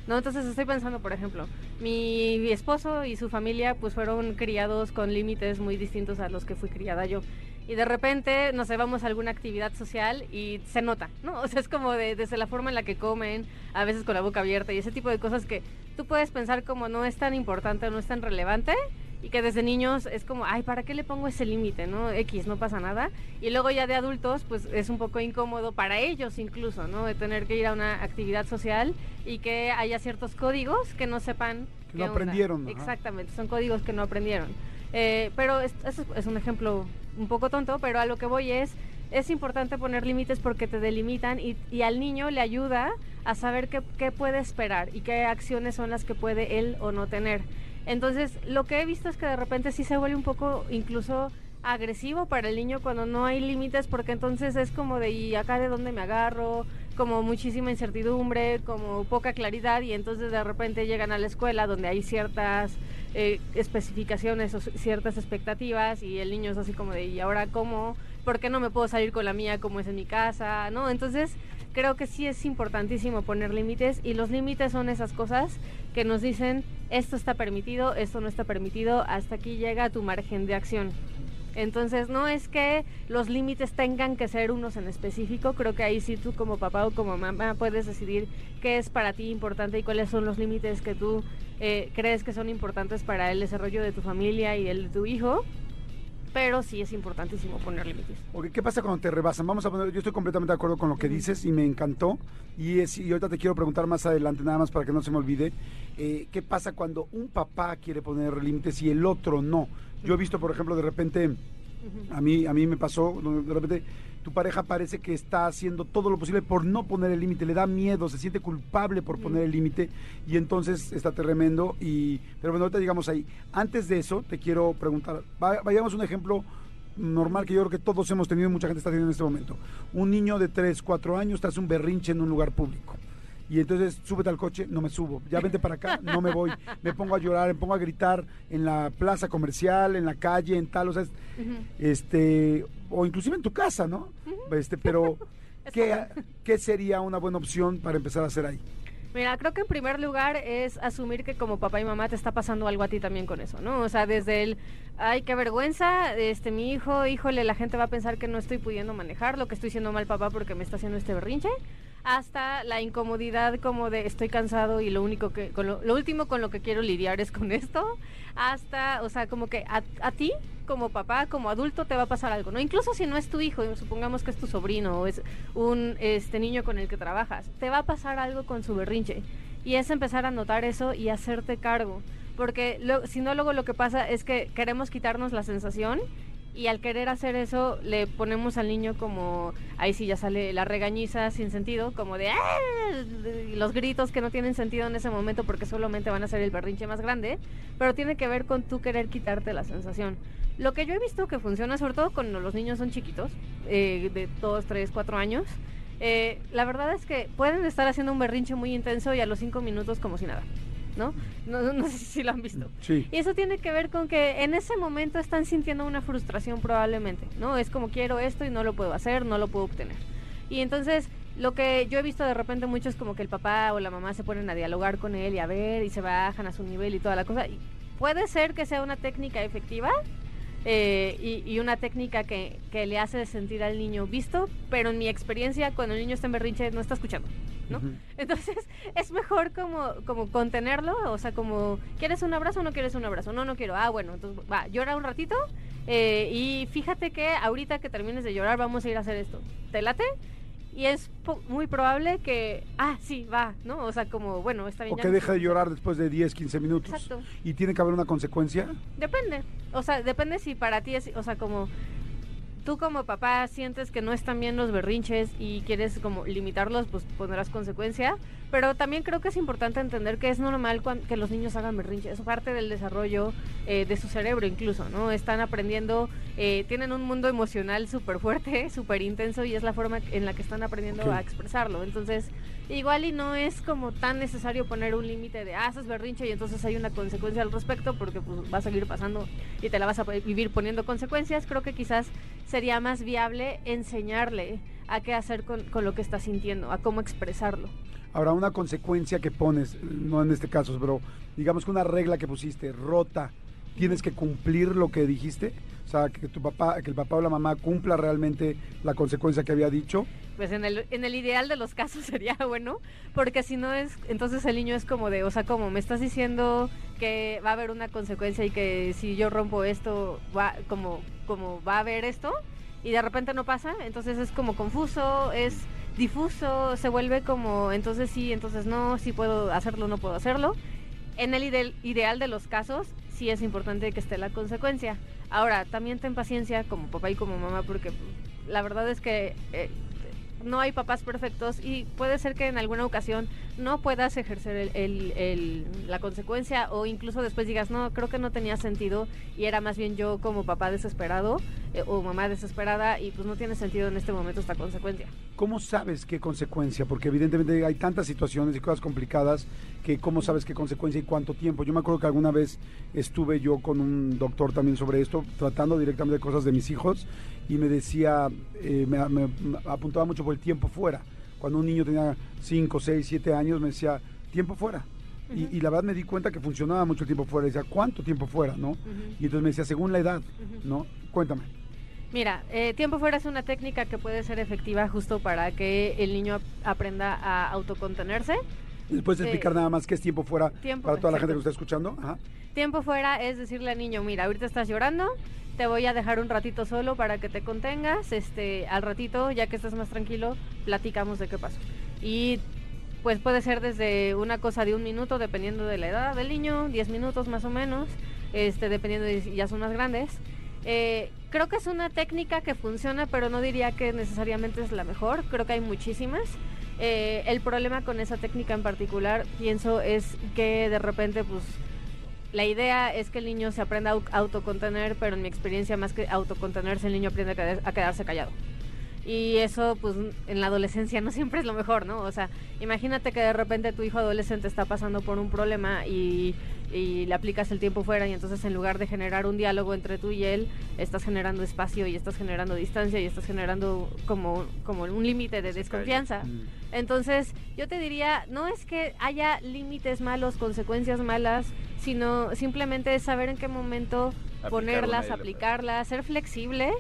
¿no? Entonces estoy pensando, por ejemplo, mi esposo y su familia pues fueron criados con límites muy distintos a los que fui criada yo. Y de repente nos llevamos a alguna actividad social y se nota, ¿no? O sea, es como de, desde la forma en la que comen, a veces con la boca abierta y ese tipo de cosas que tú puedes pensar como no es tan importante o no es tan relevante, y que desde niños es como, ay, ¿para qué le pongo ese límite? ¿No? X, no pasa nada. Y luego ya de adultos, pues es un poco incómodo para ellos incluso, ¿no? De tener que ir a una actividad social y que haya ciertos códigos que no sepan.
Que no aprendieron.
Exactamente, son códigos que no aprendieron. Eh, pero eso es, un ejemplo un poco tonto, pero a lo que voy es, es importante poner límites porque te delimitan y, y, al niño le ayuda a saber qué, qué puede esperar y qué acciones son las que puede él o no tener. Entonces, lo que he visto es que de repente sí se vuelve un poco incluso agresivo para el niño cuando no hay límites, porque entonces es como de, ¿y acá de dónde me agarro? Como muchísima incertidumbre, como poca claridad, y entonces de repente llegan a la escuela donde hay ciertas eh, especificaciones o ciertas expectativas, y el niño es así como de, ¿y ahora cómo? ¿Por qué no me puedo salir con la mía como es en mi casa? ¿No? Entonces, creo que sí es importantísimo poner límites, y los límites son esas cosas que nos dicen esto está permitido, esto no está permitido, hasta aquí llega tu margen de acción. Entonces no es que los límites tengan que ser unos en específico, creo que ahí sí tú como papá o como mamá puedes decidir qué es para ti importante y cuáles son los límites que tú eh, crees que son importantes para el desarrollo de tu familia y el de tu hijo pero sí es importantísimo poner límites.
¿Qué pasa cuando te rebasan? Vamos a poner, yo estoy completamente de acuerdo con lo que dices y me encantó. Y, es, y ahorita te quiero preguntar más adelante, nada más para que no se me olvide, eh, ¿qué pasa cuando un papá quiere poner límites y el otro no? Yo he visto, por ejemplo, de repente, a, mí, a mí me pasó, de repente tu pareja parece que está haciendo todo lo posible por no poner el límite, le da miedo, se siente culpable por poner el límite y entonces está tremendo. Y, pero bueno, ahorita digamos ahí. Antes de eso, te quiero preguntar, vayamos a un ejemplo normal que yo creo que todos hemos tenido y mucha gente está teniendo en este momento. Un niño de 3, 4 años te hace un berrinche en un lugar público y entonces súbete al coche, no me subo, ya vente para acá, no me voy, me pongo a llorar, me pongo a gritar en la plaza comercial, en la calle, en tal, o sea, este, o inclusive en tu casa, ¿no? Este, pero *laughs* ¿qué, ¿qué sería una buena opción para empezar a hacer ahí?
Mira, creo que en primer lugar es asumir que como papá y mamá te está pasando algo a ti también con eso, ¿no? O sea, desde el, ay, qué vergüenza, este, mi hijo, híjole, la gente va a pensar que no estoy pudiendo manejar, lo que estoy siendo mal papá porque me está haciendo este berrinche, hasta la incomodidad como de estoy cansado y lo único que, lo, último con lo que quiero lidiar es con esto, hasta, o sea, como que a, a, ti como papá, como adulto te va a pasar algo, ¿no? Incluso si no es tu hijo, supongamos que es tu sobrino o es un este niño con el que trabajas, te va a pasar algo con su berrinche y es empezar a notar eso y hacerte cargo porque si no luego lo que pasa es que queremos quitarnos la sensación y al querer hacer eso le ponemos al niño como, ahí sí ya sale la regañiza sin sentido, como de ¡Ah! los gritos que no tienen sentido en ese momento porque solamente van a ser el berrinche más grande, pero tiene que ver con tú querer quitarte la sensación. Lo que yo he visto que funciona, sobre todo cuando los niños son chiquitos, eh, de 2, 3, 4 años, eh, la verdad es que pueden estar haciendo un berrinche muy intenso y a los 5 minutos como si nada. ¿No? No, sé si lo han visto.
Y
eso tiene que ver con que en ese momento están sintiendo una frustración probablemente, ¿no? Es como quiero esto y no lo puedo hacer, no lo puedo obtener. Y entonces lo que yo he visto de repente mucho es como que el papá o la mamá se ponen a dialogar con él y a ver y se bajan a su nivel y toda la cosa. Y puede ser que sea una técnica efectiva, eh, y, una técnica que, que, le hace sentir al niño visto, pero en mi experiencia cuando el niño está en berrinche no está escuchando. ¿no? Entonces *laughs* es mejor como, como contenerlo, o sea, como, ¿quieres un abrazo o no quieres un abrazo? No, no quiero. Ah, bueno, entonces va, llora un ratito eh, y fíjate que ahorita que termines de llorar vamos a ir a hacer esto. ¿Te late? Y es muy probable que, ah, sí, va, ¿no? O sea, como, bueno, está bien.
O que deja de llorar después de 10, 15 minutos. Exacto. ¿Y tiene que haber una consecuencia?
Depende. O sea, depende si para ti es, o sea, como tú como papá sientes que no están bien los berrinches y quieres como limitarlos, pues pondrás consecuencia. Pero también creo que es importante entender que es normal que los niños hagan berrinches. Es parte del desarrollo eh, de su cerebro incluso, ¿no? Están aprendiendo, eh, tienen un mundo emocional súper fuerte, súper *laughs* intenso y es la forma en la que están aprendiendo a expresarlo. Entonces, igual y no es como tan necesario poner un límite de, ah, berrinche y entonces hay una consecuencia al respecto porque pues va a seguir pasando y te la vas a vivir poniendo consecuencias. Creo que quizás sería más viable enseñarle a qué hacer con, con lo que está sintiendo, a cómo expresarlo.
Ahora, una consecuencia que pones, no en este caso, pero digamos que una regla que pusiste rota, ¿tienes que cumplir lo que dijiste? O sea, que tu papá, que el papá o la mamá cumpla realmente la consecuencia que había dicho.
Pues en el, en el ideal de los casos *laughs* sería bueno, porque si no es, entonces el niño es como de, o sea, como me estás diciendo que va a haber una consecuencia y que si yo rompo esto, va, como, como va a haber esto, y de repente no pasa, entonces es como confuso, es difuso, se vuelve como, entonces sí, entonces no, sí puedo hacerlo, no puedo hacerlo. En el ide ideal de los casos, sí es importante que esté la consecuencia. Ahora, también ten paciencia como papá y como mamá, porque la verdad es que eh, no hay papás perfectos y puede ser que en alguna ocasión no puedas ejercer el, la consecuencia o incluso después digas, no, creo que no tenía sentido y era más bien yo como papá desesperado eh, o mamá desesperada y pues no tiene sentido en este momento esta consecuencia.
¿Cómo sabes qué consecuencia? Porque evidentemente hay tantas situaciones y cosas complicadas que cómo sabes qué consecuencia y cuánto tiempo. Yo me acuerdo que alguna vez estuve yo con un doctor también sobre esto, tratando directamente de cosas de mis hijos y me decía, eh, me apuntaba mucho por el tiempo fuera. Cuando un niño tenía 5, 6, 7 años, me decía, tiempo fuera. Uh -huh. y, y, la verdad me di cuenta que funcionaba mucho el tiempo fuera. Decía, ¿cuánto tiempo fuera? ¿no? Uh -huh. Y entonces me decía, según la edad, uh -huh. ¿no? Cuéntame.
Mira, eh, tiempo fuera es una técnica que puede ser efectiva justo para que el niño aprenda a autocontenerse.
¿Puedes explicar eh, nada más qué es tiempo fuera tiempo, para toda la gente que lo está escuchando?
Ajá. Tiempo fuera es decirle al niño, mira, ahorita estás llorando, te voy a dejar un ratito solo para que te contengas, este, al ratito, ya que estás más tranquilo, platicamos de qué pasó. Y pues puede ser desde una cosa de un minuto, dependiendo de la edad del niño, 10 minutos más o menos, este, dependiendo de si ya son más grandes. Eh, creo que es una técnica que funciona, pero no diría que necesariamente es la mejor. Creo que hay muchísimas. Eh, el problema con esa técnica en particular, pienso, es que de repente, pues, la idea es que el niño se aprenda a autocontener, pero en mi experiencia, más que autocontenerse, el niño aprende a quedarse callado. Y eso, pues, en la adolescencia no siempre es lo mejor, ¿no? O sea, imagínate que de repente tu hijo adolescente está pasando por un problema y, y, le aplicas el tiempo fuera y entonces en lugar de generar un diálogo entre tú y él, estás generando espacio y estás generando distancia y estás generando como, como un límite de desconfianza. Entonces, yo te diría, no es que haya límites malos, consecuencias malas, sino simplemente es saber en qué momento Aplicar ponerlas, aplicarlas, ser flexible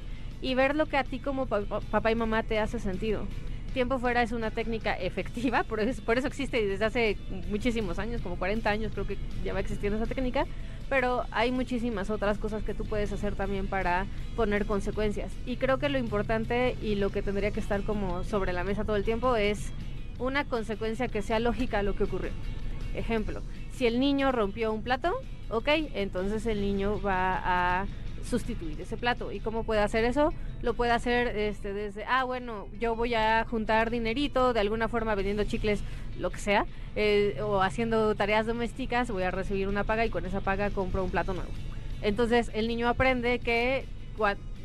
y ver lo que a ti como papá y mamá te hace sentido. Tiempo fuera es una técnica efectiva, por eso, por eso existe desde hace muchísimos años, como 40 años creo que ya va existiendo esa técnica, pero hay muchísimas otras cosas que tú puedes hacer también para poner consecuencias. Y creo que lo importante y lo que tendría que estar como sobre la mesa todo el tiempo es una consecuencia que sea lógica a lo que ocurrió. Ejemplo, si el niño rompió un plato, ok, entonces el niño va a sustituir ese plato. ¿Y cómo puede hacer eso? Lo puede hacer este, desde, ah, bueno, yo voy a juntar dinerito, de alguna forma vendiendo chicles, lo que sea, eh, o haciendo tareas domésticas, voy a recibir una paga y con esa paga compro un plato nuevo. Entonces el niño aprende que,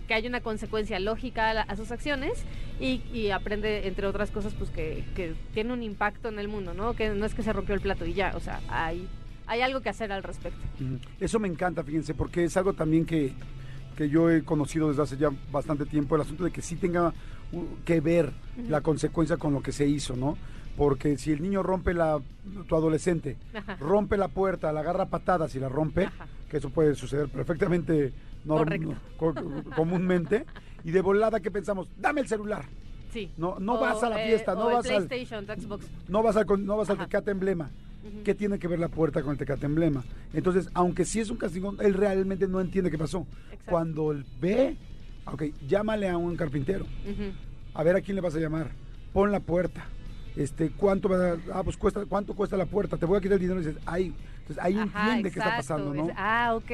que hay una consecuencia lógica a, sus acciones y, y, aprende, entre otras cosas, pues que, que tiene un impacto en el mundo, ¿no? Que no es que se rompió el plato y ya, o sea, hay hay algo que hacer al respecto.
Eso me encanta, fíjense, porque es algo también que, que yo he conocido desde hace ya bastante tiempo, el asunto de que sí tenga que ver uh -huh. la consecuencia con lo que se hizo, ¿no? Porque si el niño rompe la, tu adolescente, Ajá. rompe la puerta, la agarra patadas y la rompe, Ajá. que eso puede suceder perfectamente no, no, comúnmente, y de volada que pensamos, dame el celular.
Sí.
No, no o, vas a la fiesta,
eh,
no, vas al,
Xbox.
no vas al no vas al Tecate Emblema. -huh. ¿Qué tiene que ver la puerta con el Tecate Emblema? Entonces, aunque sí es un castigo, él realmente no entiende qué pasó. Exacto. Cuando él ve, ok, llámale a un carpintero. Uh -huh. A ver a quién le vas a llamar. Pon la puerta. Este, ¿cuánto va a, ah, pues cuesta, cuánto cuesta la puerta? Te voy a quitar el dinero y dices, ay, entonces ahí Ajá, entiende qué está pasando, ¿no?
Es, ah, ok.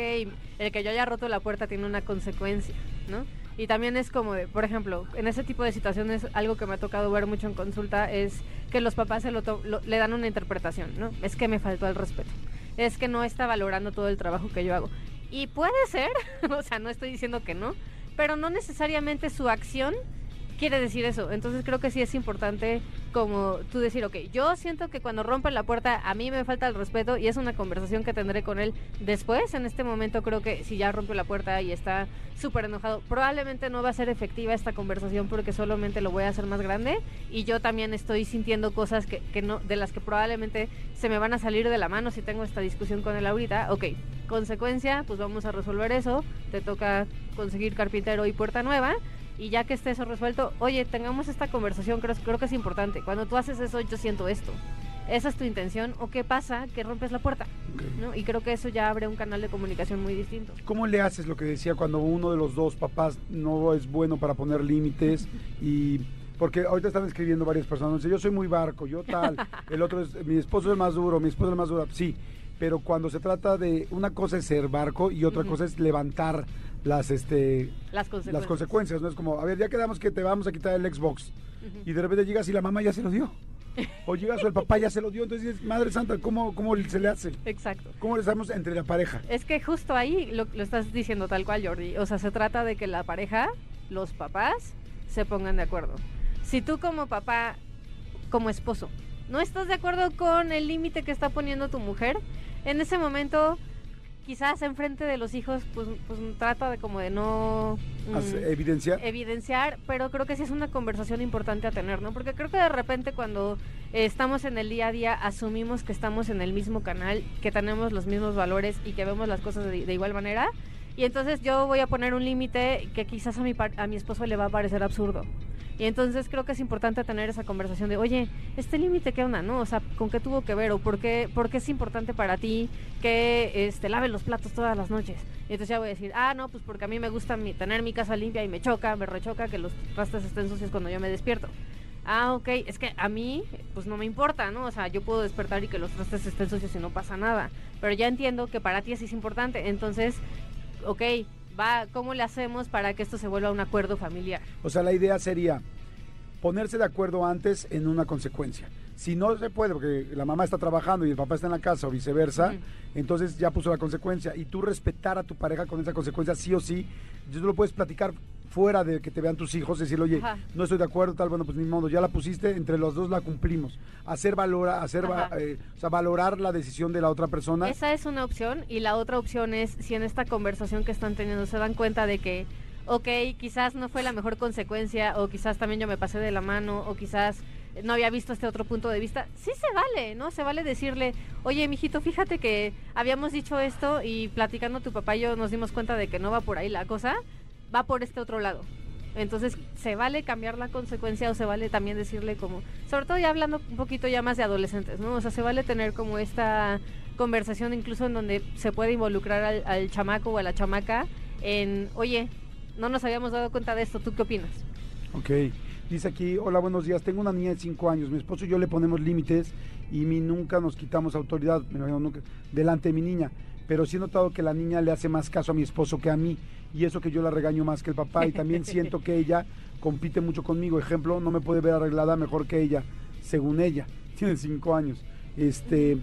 El que yo haya roto la puerta tiene una consecuencia, ¿no? Y también es como, de, por ejemplo, en ese tipo de situaciones, algo que me ha tocado ver mucho en consulta es que los papás se lo le dan una interpretación, ¿no? Es que me faltó el respeto. Es que no está valorando todo el trabajo que yo hago. Y puede ser, *laughs* o sea, no estoy diciendo que no, pero no necesariamente su acción quiere decir eso. Entonces creo que sí es importante como tú decir, ok, yo siento que cuando rompen la puerta a mí me falta el respeto y es una conversación que tendré con él después. En este momento creo que si ya rompió la puerta y está súper enojado, probablemente no va a ser efectiva esta conversación porque solamente lo voy a hacer más grande y yo también estoy sintiendo cosas que, no, de las que probablemente se me van a salir de la mano si tengo esta discusión con él ahorita. Ok, consecuencia, pues vamos a resolver eso. Te toca conseguir carpintero y puerta nueva y ya que esté eso resuelto, oye, tengamos esta conversación, creo, creo que es importante. Cuando tú haces eso, yo siento esto. Esa es tu intención. ¿O qué pasa? Que rompes la puerta. ¿no? Y creo que eso ya abre un canal de comunicación muy distinto.
¿Cómo le haces lo que decía cuando uno de los dos papás no es bueno para poner límites y porque ahorita están escribiendo varias personas, dice, yo soy muy barco, yo tal, *laughs* el otro es, mi esposo es más duro, mi esposo es más duro, sí, pero cuando se trata de, una cosa es ser barco y otra cosa es levantar las, este,
Las consecuencias.
las consecuencias, ¿no? Es como, a ver, ya quedamos que te vamos a quitar el Xbox y de repente llegas y la mamá ya se lo dio. O llegas o el papá ya se lo dio, entonces dices, Madre Santa, ¿cómo, cómo se le hace?
Exacto.
¿Cómo le estamos entre la pareja?
Es que justo ahí lo, lo estás diciendo tal cual, Jordi. O sea, se trata de que la pareja, los papás, se pongan de acuerdo. Si tú como papá, como esposo, no estás de acuerdo con el límite que está poniendo tu mujer, en ese momento, quizás enfrente de los hijos, pues, pues trata de como de no... mm,
Evidenciar.
evidenciar, pero creo que sí es una conversación importante a tener, ¿no? Porque creo que de repente cuando eh, estamos en el día a día asumimos que estamos en el mismo canal, que tenemos los mismos valores y que vemos las cosas de, de igual manera. Y entonces yo voy a poner un límite que quizás a mi, a mi esposo le va a parecer absurdo. Y entonces creo que es importante tener esa conversación de, oye, este límite qué onda, ¿no? O sea, ¿con qué tuvo que ver? ¿O por qué, por qué es importante para ti que este, lave los platos todas las noches? Y entonces ya voy a decir, ah, no, pues porque a mí me gusta mi- tener mi casa limpia y me choca, me rechoca que los trastes estén sucios cuando yo me despierto. Ah, ok, es que a mí, pues no me importa, ¿no? O sea, yo puedo despertar y que los trastes estén sucios y no pasa nada. Pero ya entiendo que para ti sí es importante. Entonces, ok, va, ¿cómo le hacemos para que esto se vuelva un acuerdo familiar?
O sea, la idea sería ponerse de acuerdo antes en una consecuencia. Si no se puede, porque la mamá está trabajando y el papá está en la casa o viceversa, entonces ya puso la consecuencia. Y tú respetar a tu pareja con esa consecuencia sí o sí. Tú lo puedes platicar fuera de que te vean tus hijos, decirle, oye,
Ajá.
no estoy de acuerdo, tal, bueno, pues ni modo, ya la pusiste, entre los dos la cumplimos. Hacer valora, hacer eh, o sea, valorar la decisión de la otra persona.
Esa es una opción y la otra opción es si en esta conversación que están teniendo se dan cuenta de que, ok, quizás no fue la mejor consecuencia o quizás también yo me pasé de la mano o quizás no había visto este otro punto de vista, sí se vale, ¿no? Se vale decirle, oye, mijito, fíjate que habíamos dicho esto y platicando tu papá y yo nos dimos cuenta de que no va por ahí la cosa, va por este otro lado. Entonces, se vale cambiar la consecuencia o se vale también decirle como, sobre todo ya hablando un poquito ya más de adolescentes, ¿no? O sea, se vale tener como esta conversación incluso en donde se puede involucrar al, al chamaco o a la chamaca en, oye, no nos habíamos dado cuenta de esto, ¿tú qué opinas?
Ok. Dice aquí, hola, buenos días. Tengo una niña de 5 años. Mi esposo y yo le ponemos límites y mi, nunca nos quitamos autoridad me imagino, nunca, delante de mi niña. Pero sí he notado que la niña le hace más caso a mi esposo que a mí. Y eso que yo la regaño más que el papá. Y también *laughs* siento que ella compite mucho conmigo. Ejemplo, no me puede ver arreglada mejor que ella, según ella. *laughs* Tiene 5 años. Este,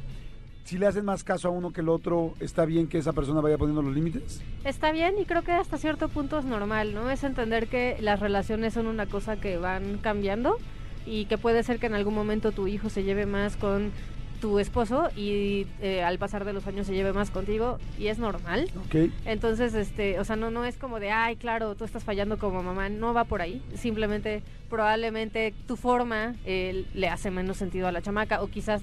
si le hacen más caso a uno que el otro, ¿está bien que esa persona vaya poniendo los límites?
Está bien y creo que hasta cierto punto es normal, ¿no? Es entender que las relaciones son una cosa que van cambiando y que puede ser que en algún momento tu hijo se lleve más con tu esposo y eh, al pasar de los años se lleve más contigo y es normal. Entonces, este, o sea, no, no es como de, ay, claro, tú estás fallando como mamá, no va por ahí. Simplemente, probablemente tu forma eh, le hace menos sentido a la chamaca, o quizás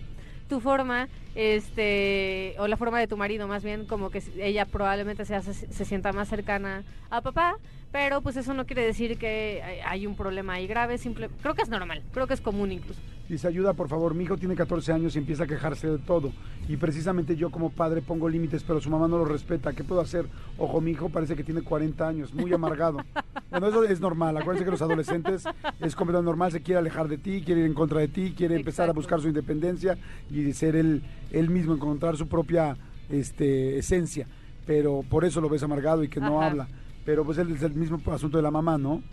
tu forma, este, o la forma de tu marido, más bien, como que ella probablemente se, hace, se sienta más cercana a papá, pero pues eso no quiere decir que hay- un problema ahí grave, simple, creo que es normal, creo que es común incluso.
Dice, ayuda por favor, mi hijo tiene 14 años y empieza a quejarse de todo. Y precisamente yo como padre pongo límites, pero su mamá no los respeta. ¿Qué puedo hacer? Ojo, mi hijo parece que tiene 40 años, muy amargado. *laughs* bueno, eso es normal. Acuérdense que los adolescentes es completamente normal, se quiere alejar de ti, quiere ir en contra de ti, quiere empezar a buscar su independencia y ser él, él mismo, encontrar su propia este, esencia. Pero por eso lo ves amargado y que no habla. Pero pues es el mismo asunto de la mamá, ¿no?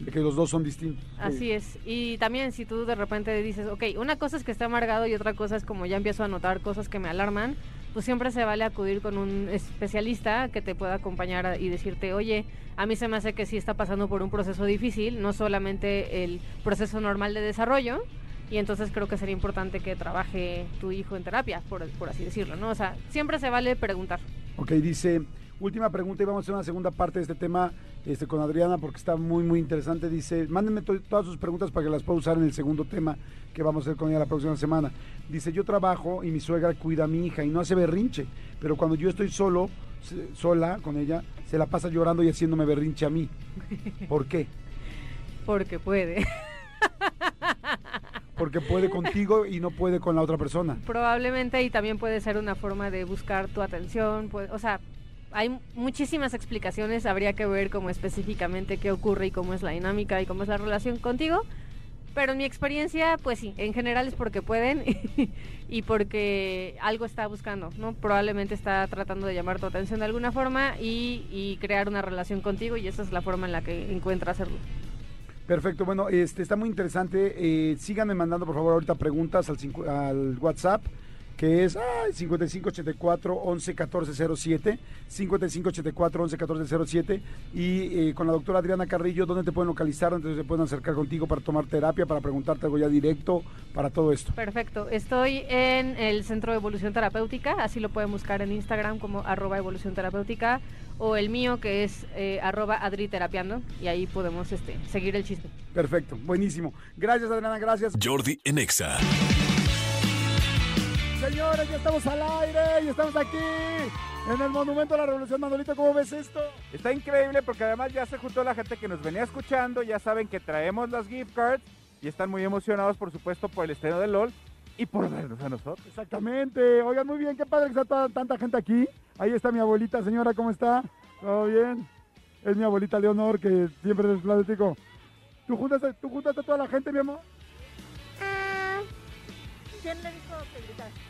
De que los dos son distintos.
Así es. Y también si tú de repente dices, ok, una cosa es que esté amargado y otra cosa es como ya empiezo a notar cosas que me alarman, pues siempre se vale acudir con un especialista que te pueda acompañar y decirte, oye, a mí se me hace que sí está pasando por un proceso difícil, no solamente el proceso normal de desarrollo, y entonces creo que sería importante que trabaje tu hijo en terapia, por, por así decirlo, ¿no? O sea, siempre se vale preguntar.
Ok, dice, última pregunta y vamos a hacer una segunda parte de este tema este, con Adriana porque está muy, muy interesante. Dice, mándenme to- todas sus preguntas para que las pueda usar en el segundo tema que vamos a hacer con ella la próxima semana. Dice, yo trabajo y mi suegra cuida a mi hija y no hace berrinche, pero cuando yo estoy solo, sola con ella, se la pasa llorando y haciéndome berrinche a mí. *laughs* ¿Por qué?
Porque puede. *laughs*
Porque puede contigo y no puede con la otra persona.
Probablemente y también puede ser una forma de buscar tu atención, puede- o sea, hay muchísimas explicaciones, habría que ver como específicamente qué ocurre y cómo es la dinámica y cómo es la relación contigo, pero en mi experiencia, pues sí, en general es porque pueden *laughs* y porque algo está buscando, ¿no? Probablemente está tratando de llamar tu atención de alguna forma y, y crear una relación contigo y esa es la forma en la que encuentra hacerlo.
Perfecto, bueno, este está muy interesante. Eh, síganme mandando, por favor, ahorita preguntas al, al WhatsApp, que es ay, 5584 11 14 07, 5584 11 14 07, y eh, con la doctora Adriana Carrillo, ¿dónde te pueden localizar? ¿Dónde se pueden acercar contigo para tomar terapia, para preguntarte algo ya directo, para todo esto?
Perfecto. Estoy en el Centro de Evolución Terapéutica, así lo pueden buscar en Instagram como arroba evolución terapéutica o el mío que es eh, arroba adriterapiando y ahí podemos este, seguir el chisme.
Perfecto, buenísimo. Gracias, Adriana, gracias.
Jordi en Exa.
Señores, ya estamos al aire y estamos aquí en el Monumento a la Revolución. Manolito, ¿cómo ves esto?
Está increíble porque además ya se juntó la gente que nos venía escuchando, ya saben que traemos las gift cards y están muy emocionados, por supuesto, por el estreno de LOL y por vernos a nosotros.
Exactamente. Oigan, muy bien, qué padre que está tanta gente aquí. Ahí está mi abuelita, señora, ¿cómo está? ¿Todo bien? Es mi abuelita Leonor, que siempre les platico. ¿Tú juntaste, ¿Tú juntaste a toda la gente, mi amor?
¿Quién le dijo que gritar?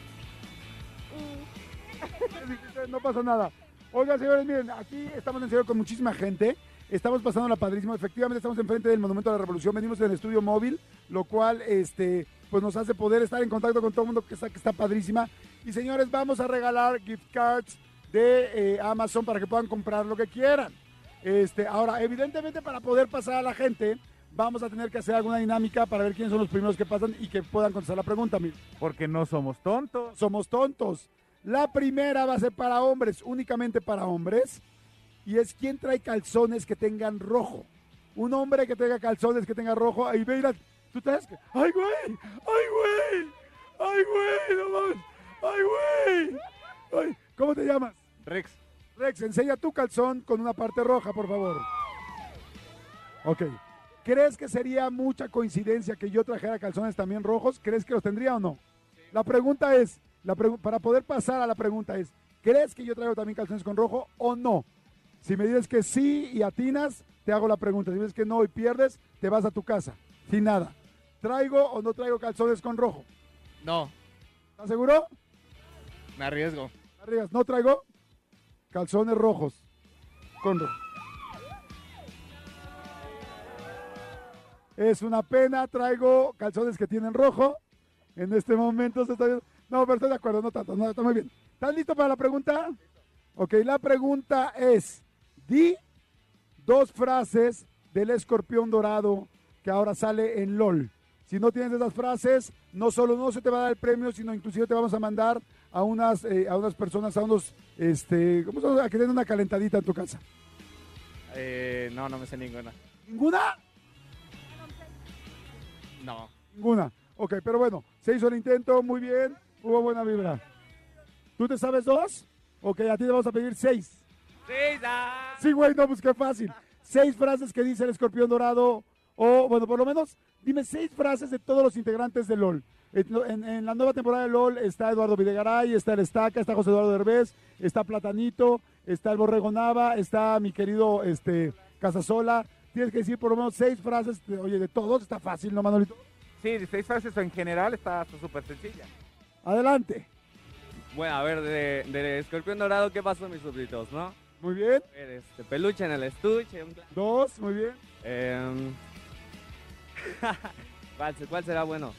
*laughs*
No pasa nada. Oigan, señores, miren, aquí estamos en serio con muchísima gente. Estamos pasando la padrísimo. Efectivamente, estamos enfrente del Monumento a la Revolución. Venimos en el estudio móvil, lo cual este, pues nos hace poder estar en contacto con todo el mundo que está, que está padrísima. Y señores, vamos a regalar gift cards de eh, Amazon para que puedan comprar lo que quieran. Este, ahora, evidentemente, para poder pasar a la gente, vamos a tener que hacer alguna dinámica para ver quiénes son los primeros que pasan y que puedan contestar la pregunta.
Porque no somos tontos.
somos tontos. La primera va a ser para hombres, únicamente para hombres. Y es quién trae calzones que tengan rojo. Un hombre que tenga calzones que tenga rojo. Ahí ve, tú que- ¡Ay, güey! ¡Ay, güey! ¡Ay, güey! ¡No mames! ¡Ay, güey! Ay, ¿Cómo te llamas?
Rex,
Rex, enseña tu calzón con una parte roja, por favor. Ok. ¿Crees que sería mucha coincidencia que yo trajera calzones también rojos? ¿Crees que los tendría o no? La pregunta es, la para poder pasar a la pregunta es, ¿crees que yo traigo también calzones con rojo o no? Si me dices que sí y atinas, te hago la pregunta. Si me dices que no y pierdes, te vas a tu casa, sin nada. ¿Traigo o no traigo calzones con rojo?
No,
¿Estás seguro?
me arriesgo.
Arrigas, no traigo calzones rojos con rojo. Es una pena, traigo calzones que tienen rojo. En este momento se está viendo. No, pero estoy de acuerdo, no tanto, no, está muy bien. ¿Estás listo para la pregunta? Ok, la pregunta es, di dos frases del escorpión dorado que ahora sale en LOL. Si no tienes esas frases, no solo no se te va a dar el premio, sino inclusive te vamos a mandar a unas, eh, a unas personas, a unos, este, ¿cómo se llama? A que den una calentadita en tu casa.
Eh, no, no me sé ninguna.
¿Ninguna?
No.
Ninguna. Ok, pero bueno, se hizo el intento, muy bien, hubo buena vibra. ¿Tú te sabes dos? Ok, a ti te vamos a pedir seis. Sí, güey, no, pues qué fácil. Seis frases que dice el escorpión dorado, o bueno, por lo menos, dime seis frases de todos los integrantes de LOL. En, la nueva temporada de LOL está Eduardo Videgaray, está el Estaca, está José Eduardo Derbez, está Platanito, está el Borrego Nava, está mi querido este, Casasola. Tienes que decir por lo menos seis frases, de- oye, de todos, está fácil, ¿no, Manolito?
sí, seis frases en general está está súper sencilla.
Adelante.
Bueno, a ver, de, de Escorpión Dorado, ¿qué pasó, mis súbditos, no?
Muy bien.
A ver, este, peluche en el estuche. un
Dos, muy bien.
Em, *laughs* ¿cuál, ¿Cuál será bueno?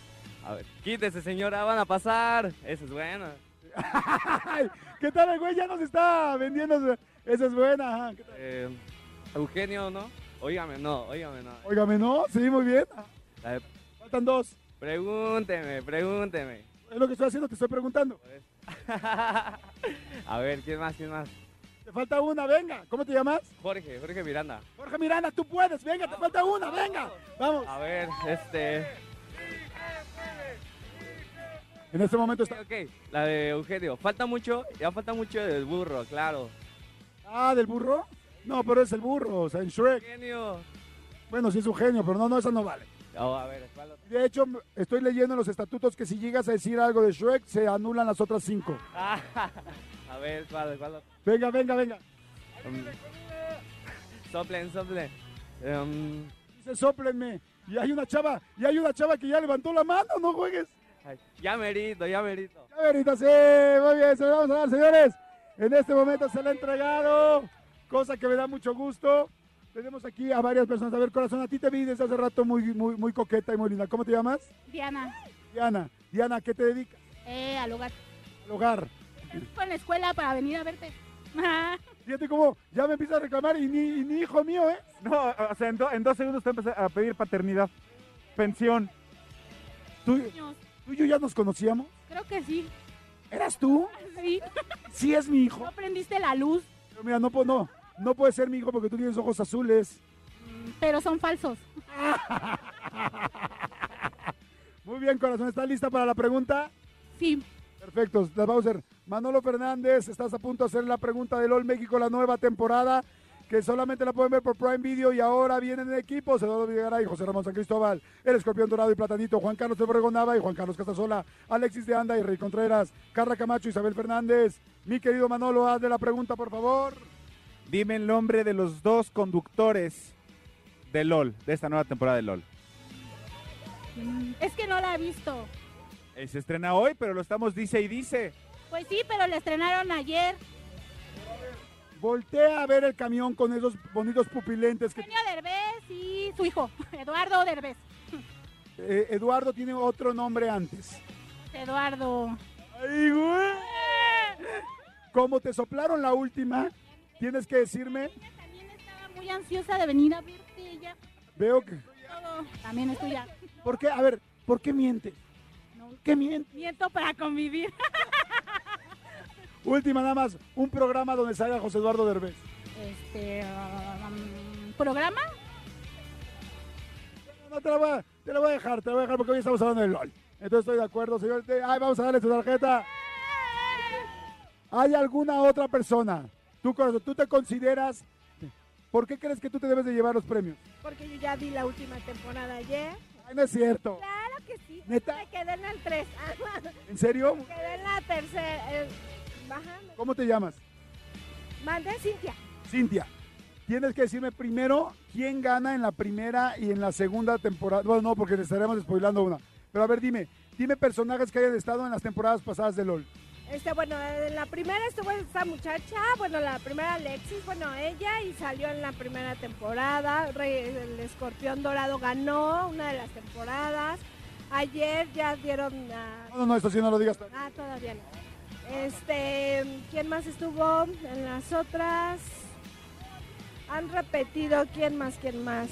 A ver, quítese, señora, van a pasar. Ese es bueno.
Ay, ¿Qué tal el güey? Ya nos está vendiendo. Esa es buena. ajá. ¿Qué tal?
Eh, Eugenio, ¿no? Óigame, no, óigame, no.
Óigame, ¿no? Sí, muy bien.
De-
Faltan dos.
Pregúnteme, pregúnteme.
Es lo que estoy haciendo, te estoy preguntando. *laughs*
A ver, ¿quién más, quién más?
Te falta una, venga. ¿Cómo te llamas?
Jorge, Jorge Miranda.
Jorge Miranda, tú puedes, venga, te falta una, venga. Vamos.
A ver, este...
En este momento
Ok,
está.
ok, la de Eugenio. Falta mucho, ya falta mucho del burro, claro.
Ah, del burro. No, pero es el burro, o sea, en Shrek.
Eugenio.
Bueno, sí es un genio, pero no, no, esa no vale.
Oh, a ver.
De hecho, estoy leyendo en los estatutos que si llegas a decir algo de Shrek, se anulan las otras cinco.
Ah, *laughs* a ver, ¿cuál, cuál?
Venga, venga, venga.
Um, soplen, soplen. Um,
Dice, sóplenme. Y hay una chava, y hay una chava que ya levantó la mano, no juegues.
ay, ya merito, ya merito.
A ver, ahorita sí, muy bien, se lo vamos a dar, señores. En este momento se le ha entregado, cosa que me da mucho gusto. Tenemos aquí a varias personas. A ver, corazón, a ti te vi desde hace rato muy, muy, muy coqueta y muy linda. ¿Cómo te llamas?
Diana,
Diana. Diana, ¿a qué te dedicas?
eh, al hogar.
Al hogar.
Estoy en la escuela para venir a verte. *laughs*
Fíjate cómo ya me empieza a reclamar y ni, y ni hijo mío, ¿eh?
No, o sea, en, do- en dos segundos te empecé a pedir paternidad, pensión.
¿Tú, tú y yo ya nos conocíamos.
Creo que sí.
¿Eras tú? *laughs*
Sí.
Sí es mi hijo.
¿No prendiste la luz?
Pero mira, no, puedo- no, no puede ser mi hijo porque tú tienes ojos azules.
Mm, Pero son falsos. *laughs*
Muy bien, corazón, ¿estás lista para la pregunta?
Sí.
Perfecto, las vamos a hacer. Manolo Fernández, estás a punto de hacer la pregunta del All México, la nueva temporada, que solamente la pueden ver por Prime Video y ahora vienen en equipo. Eduardo Videgaray, José Ramón San Cristóbal, el Escorpión Dorado y Platanito, Juan Carlos Obregón Nava y Juan Carlos Castasola, Alexis de Anda y Rey Contreras, Carla Camacho, Isabel Fernández. Mi querido Manolo, haz de la pregunta, por favor.
Dime el nombre de los dos conductores de LOL, de esta nueva temporada de LOL.
Es que no la he visto.
Eh, se estrena hoy, pero lo estamos dice y dice.
Pues sí, pero la estrenaron ayer.
Voltea a ver el camión con esos bonitos pupilentes que
Eugenio Derbez y su hijo, *laughs* Eduardo Derbez.
eh, Eduardo tiene otro nombre antes.
Eduardo.
¡Ay, güey! Como te soplaron la última, tienes que decirme,
también estaba muy ansiosa de venir a verte. Ella,
veo que...
todo. También es tuya.
¿Por qué? A ver, ¿por qué miente?
No,
¿Qué miente?
miento para convivir. *laughs*
Última nada más, un programa donde salga José Eduardo Derbez.
Este. um, ¿Programa?
No, te la, voy a, te la voy a dejar, te la voy a dejar porque hoy estamos hablando del LOL. Entonces estoy de acuerdo, señor. Ay, vamos a darle su tarjeta. ¿Hay alguna otra persona? Tú, corazón, ¿tú te consideras... ¿Por qué crees que tú te debes de llevar los premios?
Porque yo ya vi la última temporada ayer.
Ay, no es cierto.
Claro que sí.
¿Neta?
Me quedé en el 3. *laughs*
¿En serio?
quedé en la tercera. eh.
¿Cómo te llamas?
Mandé Cintia.
Cintia, tienes que decirme primero quién gana en la primera y en la segunda temporada. Bueno, no, porque le estaremos spoilando una. Pero a ver, dime, dime personajes que hayan estado en las temporadas pasadas de LOL.
Este, bueno, en la primera estuvo esta muchacha, bueno, la primera Alexis, bueno, ella y salió en la primera temporada. El escorpión dorado ganó una de las temporadas. Ayer ya dieron a...
No, no, no, esto sí no lo digas.
Ah, todavía no. Este, ¿quién más estuvo en las otras? Han repetido, ¿quién más? ¿Quién más?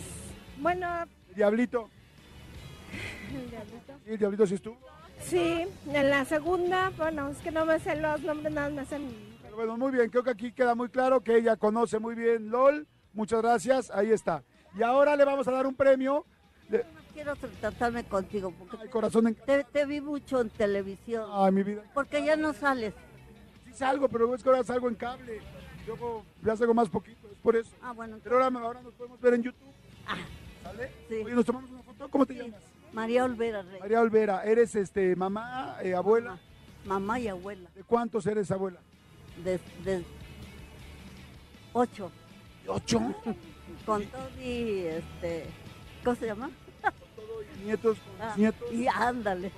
Bueno,
Diablito. *laughs*
el diablito.
Sí, el Diablito sí estuvo.
Sí, en la segunda, bueno, es que no me sé los nombres, nada más me hacen...
Pero bueno, muy bien, creo que aquí queda muy claro que ella conoce muy bien LOL. Muchas gracias, ahí está. Y ahora le vamos a dar un premio. Le-
Quiero tratarme contigo porque
Ay, corazón en...
te, te vi mucho en televisión.
Ay, mi vida.
Porque ya no sales.
Sí salgo, pero es que ahora salgo en cable. Yo ya salgo más poquito, es por eso.
Ah, bueno.
Pero ahora, ahora nos podemos ver en YouTube. ¿Sale?
Sí.
Oye, nos tomamos una foto. ¿Cómo te
Sí.
llamas?
María Olvera Rey.
María Olvera. ¿Eres este mamá, eh, abuela?
Mamá y abuela.
¿De cuántos eres abuela?
De, de ocho.
¿Ocho? *laughs*
Con todo y este. ¿Cómo se llama?
Nietos,
Ah,
nietos.
y ándale.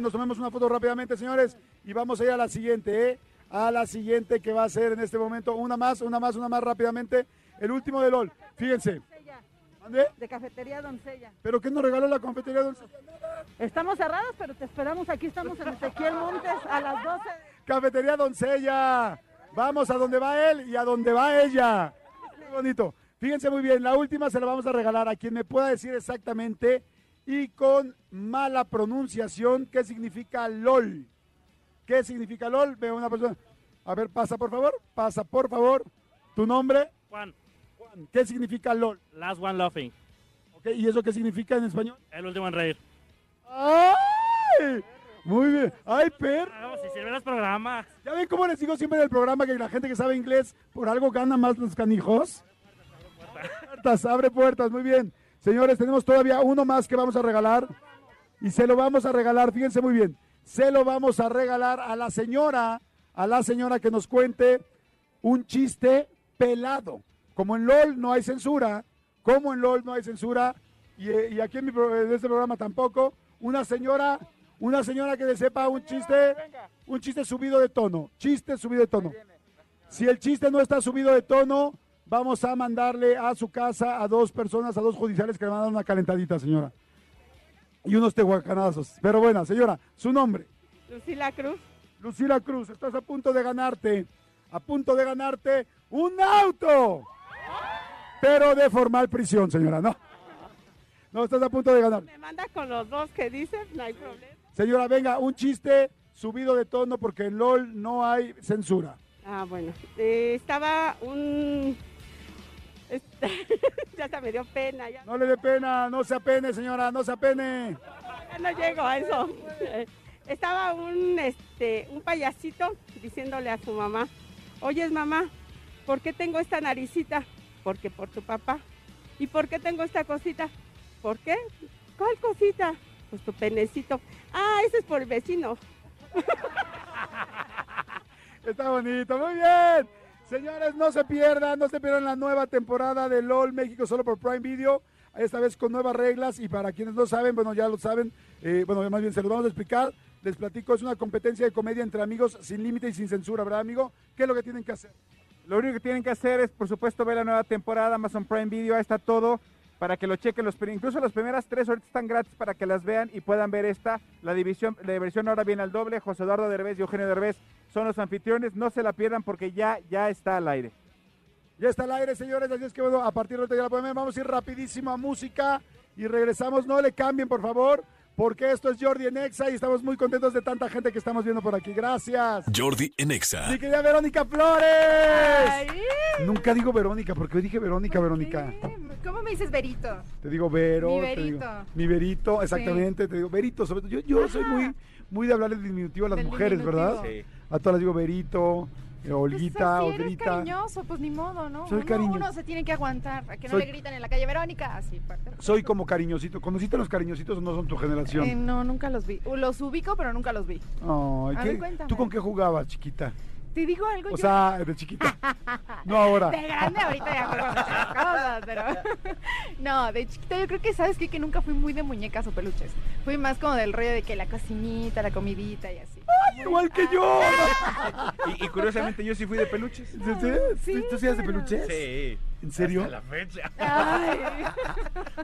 Nos tomemos una foto rápidamente, señores, y vamos a ir a la siguiente, ¿eh? A la siguiente que va a ser en este momento. Una más, una más, una más rápidamente. El último de LOL. Fíjense. ¿Mande?
De Cafetería Doncella.
¿Pero qué nos regaló la confetería? Dulce?
Estamos cerrados, pero te esperamos. Aquí estamos en Ezequiel Montes a las 12.
Cafetería Doncella. Vamos a donde va él y a donde va ella. Muy bonito. Fíjense muy bien, la última se la vamos a regalar a quien me pueda decir exactamente y con mala pronunciación qué significa LOL. ¿Qué significa LOL? Veo una persona. A ver, pasa por favor, pasa por favor. ¿Tu nombre?
Juan,
¿Qué significa LOL?
last one laughing.
Ok, ¿Y eso qué significa en español?
El último en reír.
¡Ay! Muy bien. ¡Ay, per!
Vamos, si sirven los programas.
¿Ya ven cómo les digo siempre en el programa que la gente que sabe inglés por algo gana más los canijos? Puertas, abre puertas, muy bien. Señores, tenemos todavía uno más que vamos a regalar. Y se lo vamos a regalar, fíjense muy bien. Se lo vamos a regalar a la señora, a la señora que nos cuente un chiste pelado. Como en LOL no hay censura, como en LOL no hay censura, y, y aquí en, mi en este programa tampoco, una señora, una señora que le sepa un chiste, un chiste subido de tono, chiste subido de tono. Si el chiste no está subido de tono, vamos a mandarle a su casa a dos personas, a dos judiciales que le van a dar una calentadita, señora. Y unos tehuacanazos. Pero bueno, señora, su nombre.
Lucila Cruz.
Lucila Cruz, estás a punto de ganarte, a punto de ganarte un auto. Pero de formal prisión, señora, no. No, estás a punto de ganar.
Me manda con los dos que dices, no hay problema.
Señora, venga, un chiste subido de tono porque en LOL no hay censura.
Ah, bueno. Eh, estaba un... *laughs* ya se me dio pena, ya,
No le dé pena, no se apene, señora, no se apene.
ya no llego a eso. Estaba un, este, un payasito diciéndole a su mamá, oyes mamá, ¿por qué tengo esta naricita? Porque por tu papá. ¿Y por qué tengo esta cosita? ¿Por qué? ¿Cuál cosita? Pues tu penecito. Ah, ese es por el vecino. *laughs*
Está bonito, muy bien. Señores, no se pierdan, no se pierdan la nueva temporada de LOL México solo por Prime Video. Esta vez con nuevas reglas y para quienes no saben, bueno, ya lo saben, eh, bueno, más bien se los vamos a explicar. Les platico, es una competencia de comedia entre amigos sin límite y sin censura, ¿verdad, amigo? ¿Qué es lo que tienen que hacer?
Lo único que tienen que hacer es, por supuesto, ver la nueva temporada, Amazon Prime Video, ahí está todo, para que lo chequen. Los, incluso las primeras tres ahorita están gratis para que las vean y puedan ver esta. La división, la versión ahora viene al doble. José Eduardo Derbez y Eugenio Derbez son los anfitriones. No se la pierdan porque ya, ya está al aire.
Ya está al aire, señores, así es que bueno, a partir de ahorita ya la pueden ver. Vamos a ir rapidísimo a música y regresamos. No le cambien, por favor, porque esto es Jordi en Exa y estamos muy contentos de tanta gente que estamos viendo por aquí. Gracias.
Jordi en Exa.
Mi querida Verónica Flores. Nunca digo Verónica, porque hoy dije Verónica, Verónica.
¿Cómo me dices Verito?
Te digo Vero.
Mi
te digo-
Verito.
mi Verito, exactamente. Te digo Verito, sobre todo. Yo, yo soy muy, muy de hablar el diminutivo a las
Del
mujeres, ¿verdad?
diminutivo.
A todas les digo Verito, Olguita,
pues así eres
Odrita.
cariñoso, pues ni modo, ¿no?
Soy
uno,
cariño.
uno se tiene que aguantar, a que no
Soy-
le gritan en la calle Verónica, así, fuerte.
Soy como cariñosito. ¿Conociste a los cariñositos o no son tu generación?
Eh, no, nunca los vi. Los ubico, pero nunca los vi. A
¿qué-
ver.
¿Tú con qué jugabas, chiquita?
¿Te digo algo
O
yo?
sea, de chiquita. *laughs* No ahora.
De grande ahorita ya juego muchas cosas, pero... *laughs* No, de chiquita yo creo que, ¿sabes qué? Que nunca fui muy de muñecas o peluches. Fui más como del rollo de que la cocinita, la comidita y así.
Igual que yo. *laughs*
Y, y curiosamente yo sí fui de peluches.
¿Sí? ¿Sí? ¿Tú sí eres de peluches?
Sí.
¿En serio?
Hasta la fecha.
Ay. *laughs*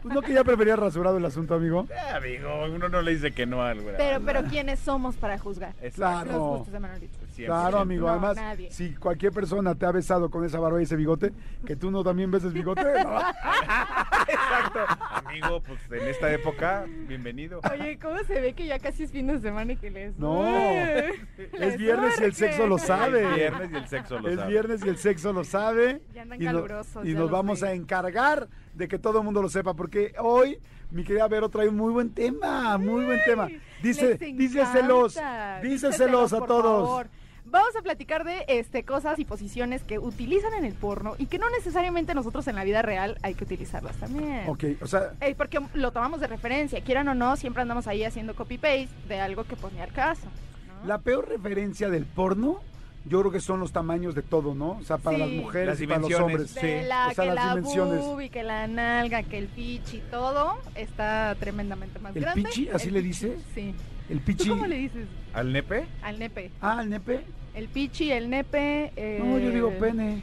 Pues no que ya preferías rasurado el asunto, amigo.
Eh, amigo, uno no le dice que no a algo.
Pero, pero ¿quiénes somos para juzgar?
Claro.
Los gustos de Manolito.
Claro, amigo.
No,
Además,
nadie.
si cualquier persona te ha besado con esa barba y ese bigote, que tú no también beses bigote, ¿no? *laughs*
Exacto. Amigo, pues en esta época, bienvenido.
Oye, ¿cómo se ve que ya casi es fin de semana y que les...
No. Es viernes y el sexo lo sabe.
Es viernes y el sexo lo
Es
sabe.
viernes y el sexo lo sabe.
Ya andan
y
calurosos,
y nos vamos a encargar de que todo el mundo lo sepa, porque hoy mi querida Vero trae un muy buen tema, muy buen tema. Dice, díceselos, díceselos a
por
todos.
favor. Vamos a platicar de este, cosas y posiciones que utilizan en el porno y que no necesariamente nosotros en la vida real hay que utilizarlas también.
Ok, o sea,
Eh, porque lo tomamos de referencia, quieran o no, siempre andamos ahí haciendo copy-paste de algo que ni al caso. ¿no?
la peor referencia del porno, yo creo que son los tamaños de todo, ¿no? O sea, para
Sí.
las mujeres
Las
y para los hombres.
De
Sí,
la,
o sea,
que
las
la
dimensiones.
boobie, que la nalga, que el pichi, todo está tremendamente más
¿El
grande.
pichi? ¿Así
El
le
pichi,
dices?
Sí.
El
¿Tú
pichi.
cómo le dices?
¿Al nepe?
Al nepe.
Ah, el nepe.
El pichi, el nepe. eh,
No, yo digo pene.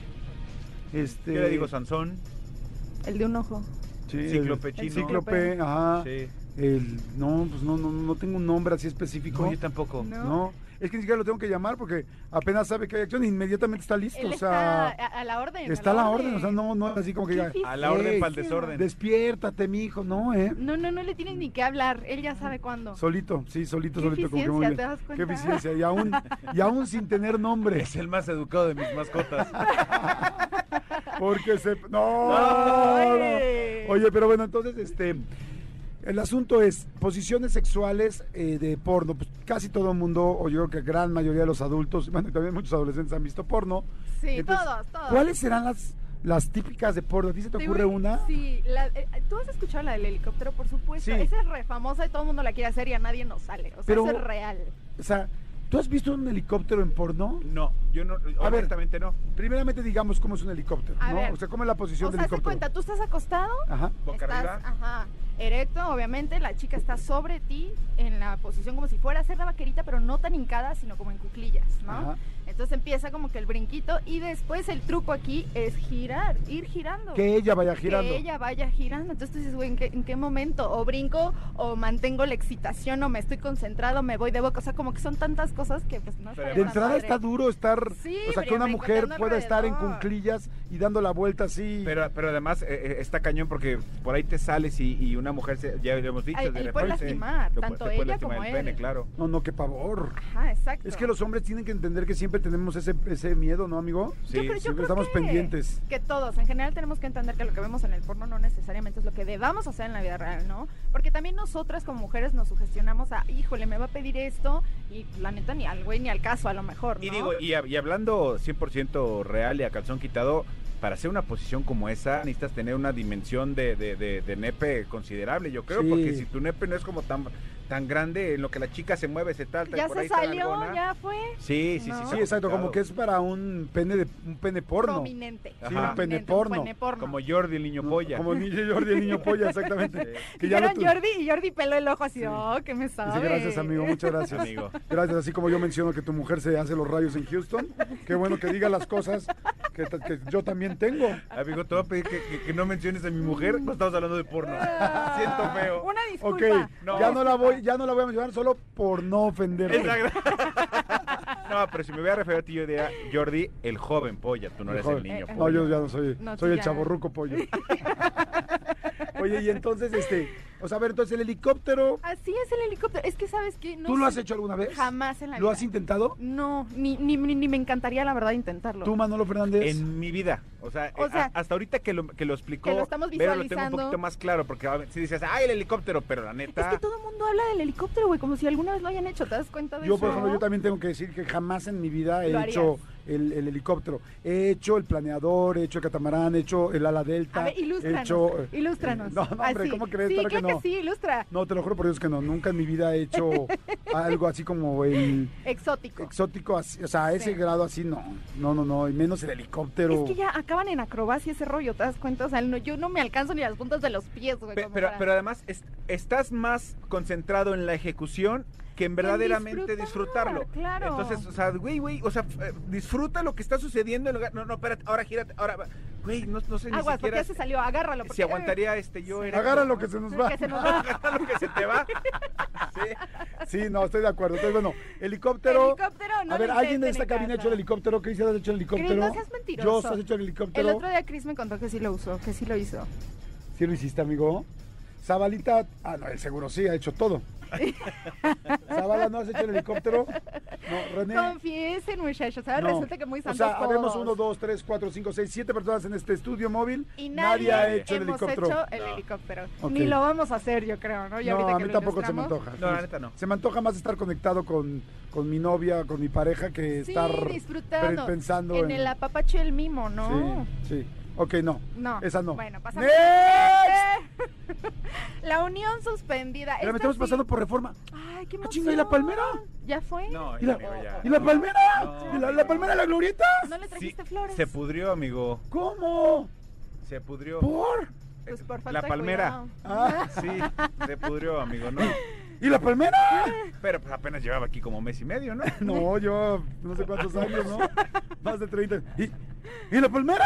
Este.
Yo le digo Sansón.
El de un ojo.
Sí,
Cíclope
el-
chino.
Cíclope, ajá.
Sí.
El, no, pues no, no, no tengo un nombre así específico.
No, yo tampoco.
No.
No, es que ni siquiera lo tengo que llamar porque apenas sabe que hay acción e inmediatamente está listo.
Él
o sea,
está a, a la orden.
está a la orden. O sea, no, no es así como que ya.
A la orden
"Ey,
para el desorden.
Despiértate, mi hijo, no, ¿eh?
No, no, no le tienes ni que hablar. Él ya sabe cuándo.
Solito, sí, solito,
Qué
solito. Como que muy
eficiencia,
bien.
¿te das
Qué
cuenta?
eficiencia. Y aún, y aún sin tener nombre.
Es el más educado de mis mascotas. *laughs*
Porque se. No. Oye, pero bueno, entonces, este. El asunto es posiciones sexuales eh, de porno. Pues casi todo el mundo, o yo creo que gran mayoría de los adultos, *laughs* bueno, y también muchos adolescentes han visto porno.
Sí,
Entonces,
todos, todos.
¿Cuáles serán las, las típicas de porno? ¿A ti se te
Te
ocurre
voy-
una?
Sí, la- eh, tú has escuchado la del helicóptero, por supuesto.
Sí.
Esa es re famosa y todo el mundo la quiere hacer y a nadie nos sale. O sea,
Pero-
eso es real.
O sea, ¿tú has visto un helicóptero en porno?
No, yo no,
A ver.
honestamente no.
Primeramente digamos cómo es un helicóptero,
A
¿no?
ver.
O sea, ¿cómo es la posición
O
del
sea, se
helicóptero?
cuenta, tú estás acostado,
Ajá.
Boca
estás,
arriba.
ajá, erecto, obviamente, la chica está sobre ti en la posición como si fuera a hacer la vaquerita, pero no tan hincada, sino como en cuclillas, ¿no?
Ajá.
Entonces empieza como que el brinquito y después el truco aquí es girar, ir girando.
Que ella vaya girando.
Que ella vaya girando. Entonces tú dices, güey, ¿en qué, en qué momento? O brinco, o mantengo la excitación, o me estoy concentrado, me voy de boca. O sea, como que son tantas cosas que pues no
De entrada
padre.
está duro estar,
Sí,
o sea, que una mujer pueda estar en cunclillas y dando la vuelta así.
Pero, pero además eh, eh, está cañón porque por ahí te sales y, y una mujer, se, ya lo hemos dicho,
Ay,
de
él puede
repente.
lastimar,
lo
tanto ella
lastimar
como
el pene, claro.
No, no, qué pavor.
Ajá, exacto.
Es que los hombres tienen que entender que siempre tenemos ese, ese miedo, ¿no, amigo?
Sí,
yo creo, yo
siempre
creo
estamos
que,
pendientes.
Que todos, en general, tenemos que entender que lo que vemos en el porno no necesariamente es lo que debamos hacer en la vida real, ¿no? Porque también nosotras como mujeres nos sugestionamos a, híjole, me va a pedir esto y la neta ni al güey ni al caso a lo mejor, ¿no?
Y digo, y, y hablando 100% real y a calzón quitado, para hacer una posición como esa necesitas tener una dimensión de, de, de- de nepe considerable, yo creo,
Sí.
porque si tu nepe no es como tan, tan grande, en lo que la chica se mueve, se talta y
ya
por
se
ahí
salió, ya fue
Sí, sí, sí.
No.
Sí, exacto, como que es para un pene de un pene porno.
prominente.
Sí, un
pene porno.
pene porno.
Como Jordi, el niño
¿no?
polla.
Como Jordi, el niño polla, exactamente. *laughs* Que ya lo
Dijeron
tu-
Jordi y Jordi peló el ojo así,
Sí.
oh, que me
Sí,
sabe.
gracias, amigo, muchas gracias.
Amigo.
Gracias, así como yo menciono que tu mujer se hace los rayos en Houston. Qué bueno que diga las cosas que, que yo también tengo.
Amigo, te voy a pedir que, que- que no menciones a mi mujer cuando estamos hablando de porno. Siento feo.
Una
Ok,
disculpa.
No.
ya no la voy, ya no la voy a mencionar solo por no ofenderte.
Exacto. *laughs* No, pero si me voy a referir a ti, yo diría Jordi, el joven polla. Tú no
El
eres
joven.
el niño
Eh,
No,
polla.
yo ya no soy,
No,
soy el chaborruco pollo. *laughs* Oye, y entonces, este, o sea, a ver, entonces el helicóptero,
Así es el helicóptero. Es que, ¿sabes qué? No
¿tú lo has hecho alguna vez?
Jamás en la
¿Lo
vida.
has intentado?
No, ni, ni, ni, ni me encantaría, la verdad, intentarlo.
¿Tú, Manolo Fernández?
En mi vida. O sea,
O
eh,
sea,
a- hasta ahorita que lo, que lo explicó,
que lo estamos
Vero, lo tengo un
visualizando.
poquito más claro. Porque a ver, si dices, ay, el helicóptero, pero la
Es
neta.
que todo el mundo habla del helicóptero, güey, como si alguna vez lo hayan hecho. ¿Te das cuenta de
Yo,
eso?
por ejemplo, yo también tengo que decir que jamás en mi vida he
Lo
hecho el, el helicóptero. He hecho el planeador, he hecho el catamarán, he hecho el ala delta.
A ver,
he
ilústranos.
hecho, eh,
ilústranos. *laughs*
No, no, hombre,
Así.
¿cómo crees?
Sí,
Claro que
creo
no.
que sí, ilustra.
No, te lo juro por Dios que no. Nunca en mi vida he hecho *laughs* algo así como el
Exótico.
exótico, así, o sea, a ese
Sí.
grado así, no. No, no, no. Y menos el helicóptero.
Es que ya acaban en acrobacia ese rollo, ¿te das cuenta? O sea, no- yo no me alcanzo ni las puntas de los pies, güey.
Pe- pero,
para-
pero además es- estás más concentrado en la ejecución que en verdaderamente
disfrutar,
disfrutarlo.
claro.
Entonces, o sea, güey, güey, o sea, eh, disfruta lo que está susucediendo en lugar. No, no, espérate, ahora gírate, ahora. va. Güey, no, no sé ni
Aguas, porque
siquiera
ya se salió, agárralo.
si
porque-
aguantaría este yo
Sí.
era.
Agarra lo que se nos *laughs* va.
Que se nos *laughs* va.
Agarra lo que se te va. Sí.
Sí, no, estoy de acuerdo. Entonces, bueno, helicóptero.
Helicóptero, no
a ver, ¿alguien de esta cabina ha hecho el helicóptero? ¿Qué dice? ¿Has hecho el helicóptero?
Chris, no seas mentiroso.
Yo, ¿has hecho el helicóptero?
El otro día Chris me contó que sí lo usó, que sí lo hizo.
¿Sí lo hiciste, amigo? Zabalita, ah, no, él seguro sí, ha hecho todo. Zabala, ¿no has hecho el helicóptero? No, René.
Confiesen, muchachos. ¿sabes?
no.
Resulta que muy
O
santos
sea, habemos
todos.
uno, dos, tres, cuatro, cinco, seis, siete personas en este estudio móvil.
Y nadie,
ha hecho el helicóptero.
hecho el
No.
helicóptero.
Ok.
Ni lo vamos a hacer, yo creo, ¿no? Ya
no,
ahorita
a mí tampoco se me antoja.
No, la neta no.
Se me antoja más estar conectado con, con mi novia, con mi pareja, que
Sí,
estar pensando
en, el apapacho y el mimo, ¿no?
Sí, sí. Ok, no.
No.
Esa no.
Bueno, pasamos.
¡Next! *laughs*
la unión suspendida.
Pero me
Esta
estamos
sí-
pasando por reforma.
Ay, qué
Ah, chinga, ¿y la
emoción.
palmera?
¿Ya fue?
No,
¿Y la,
amigo, ya.
¿y la palmera?
No,
¿Y la, la palmera de la glorieta?
¿No le
Sí,
trajiste flores?
se pudrió, amigo.
¿Cómo?
Se pudrió.
¿Por?
Pues por falta
la palmera.
Ah,
Sí, se pudrió, amigo, no.
¿Y la palmera?
Pero pues apenas llevaba aquí como mes y medio, ¿no? *laughs*
No, yo no sé cuántos años, ¿no? Más de 30. ¿Y, ¿Y la palmera?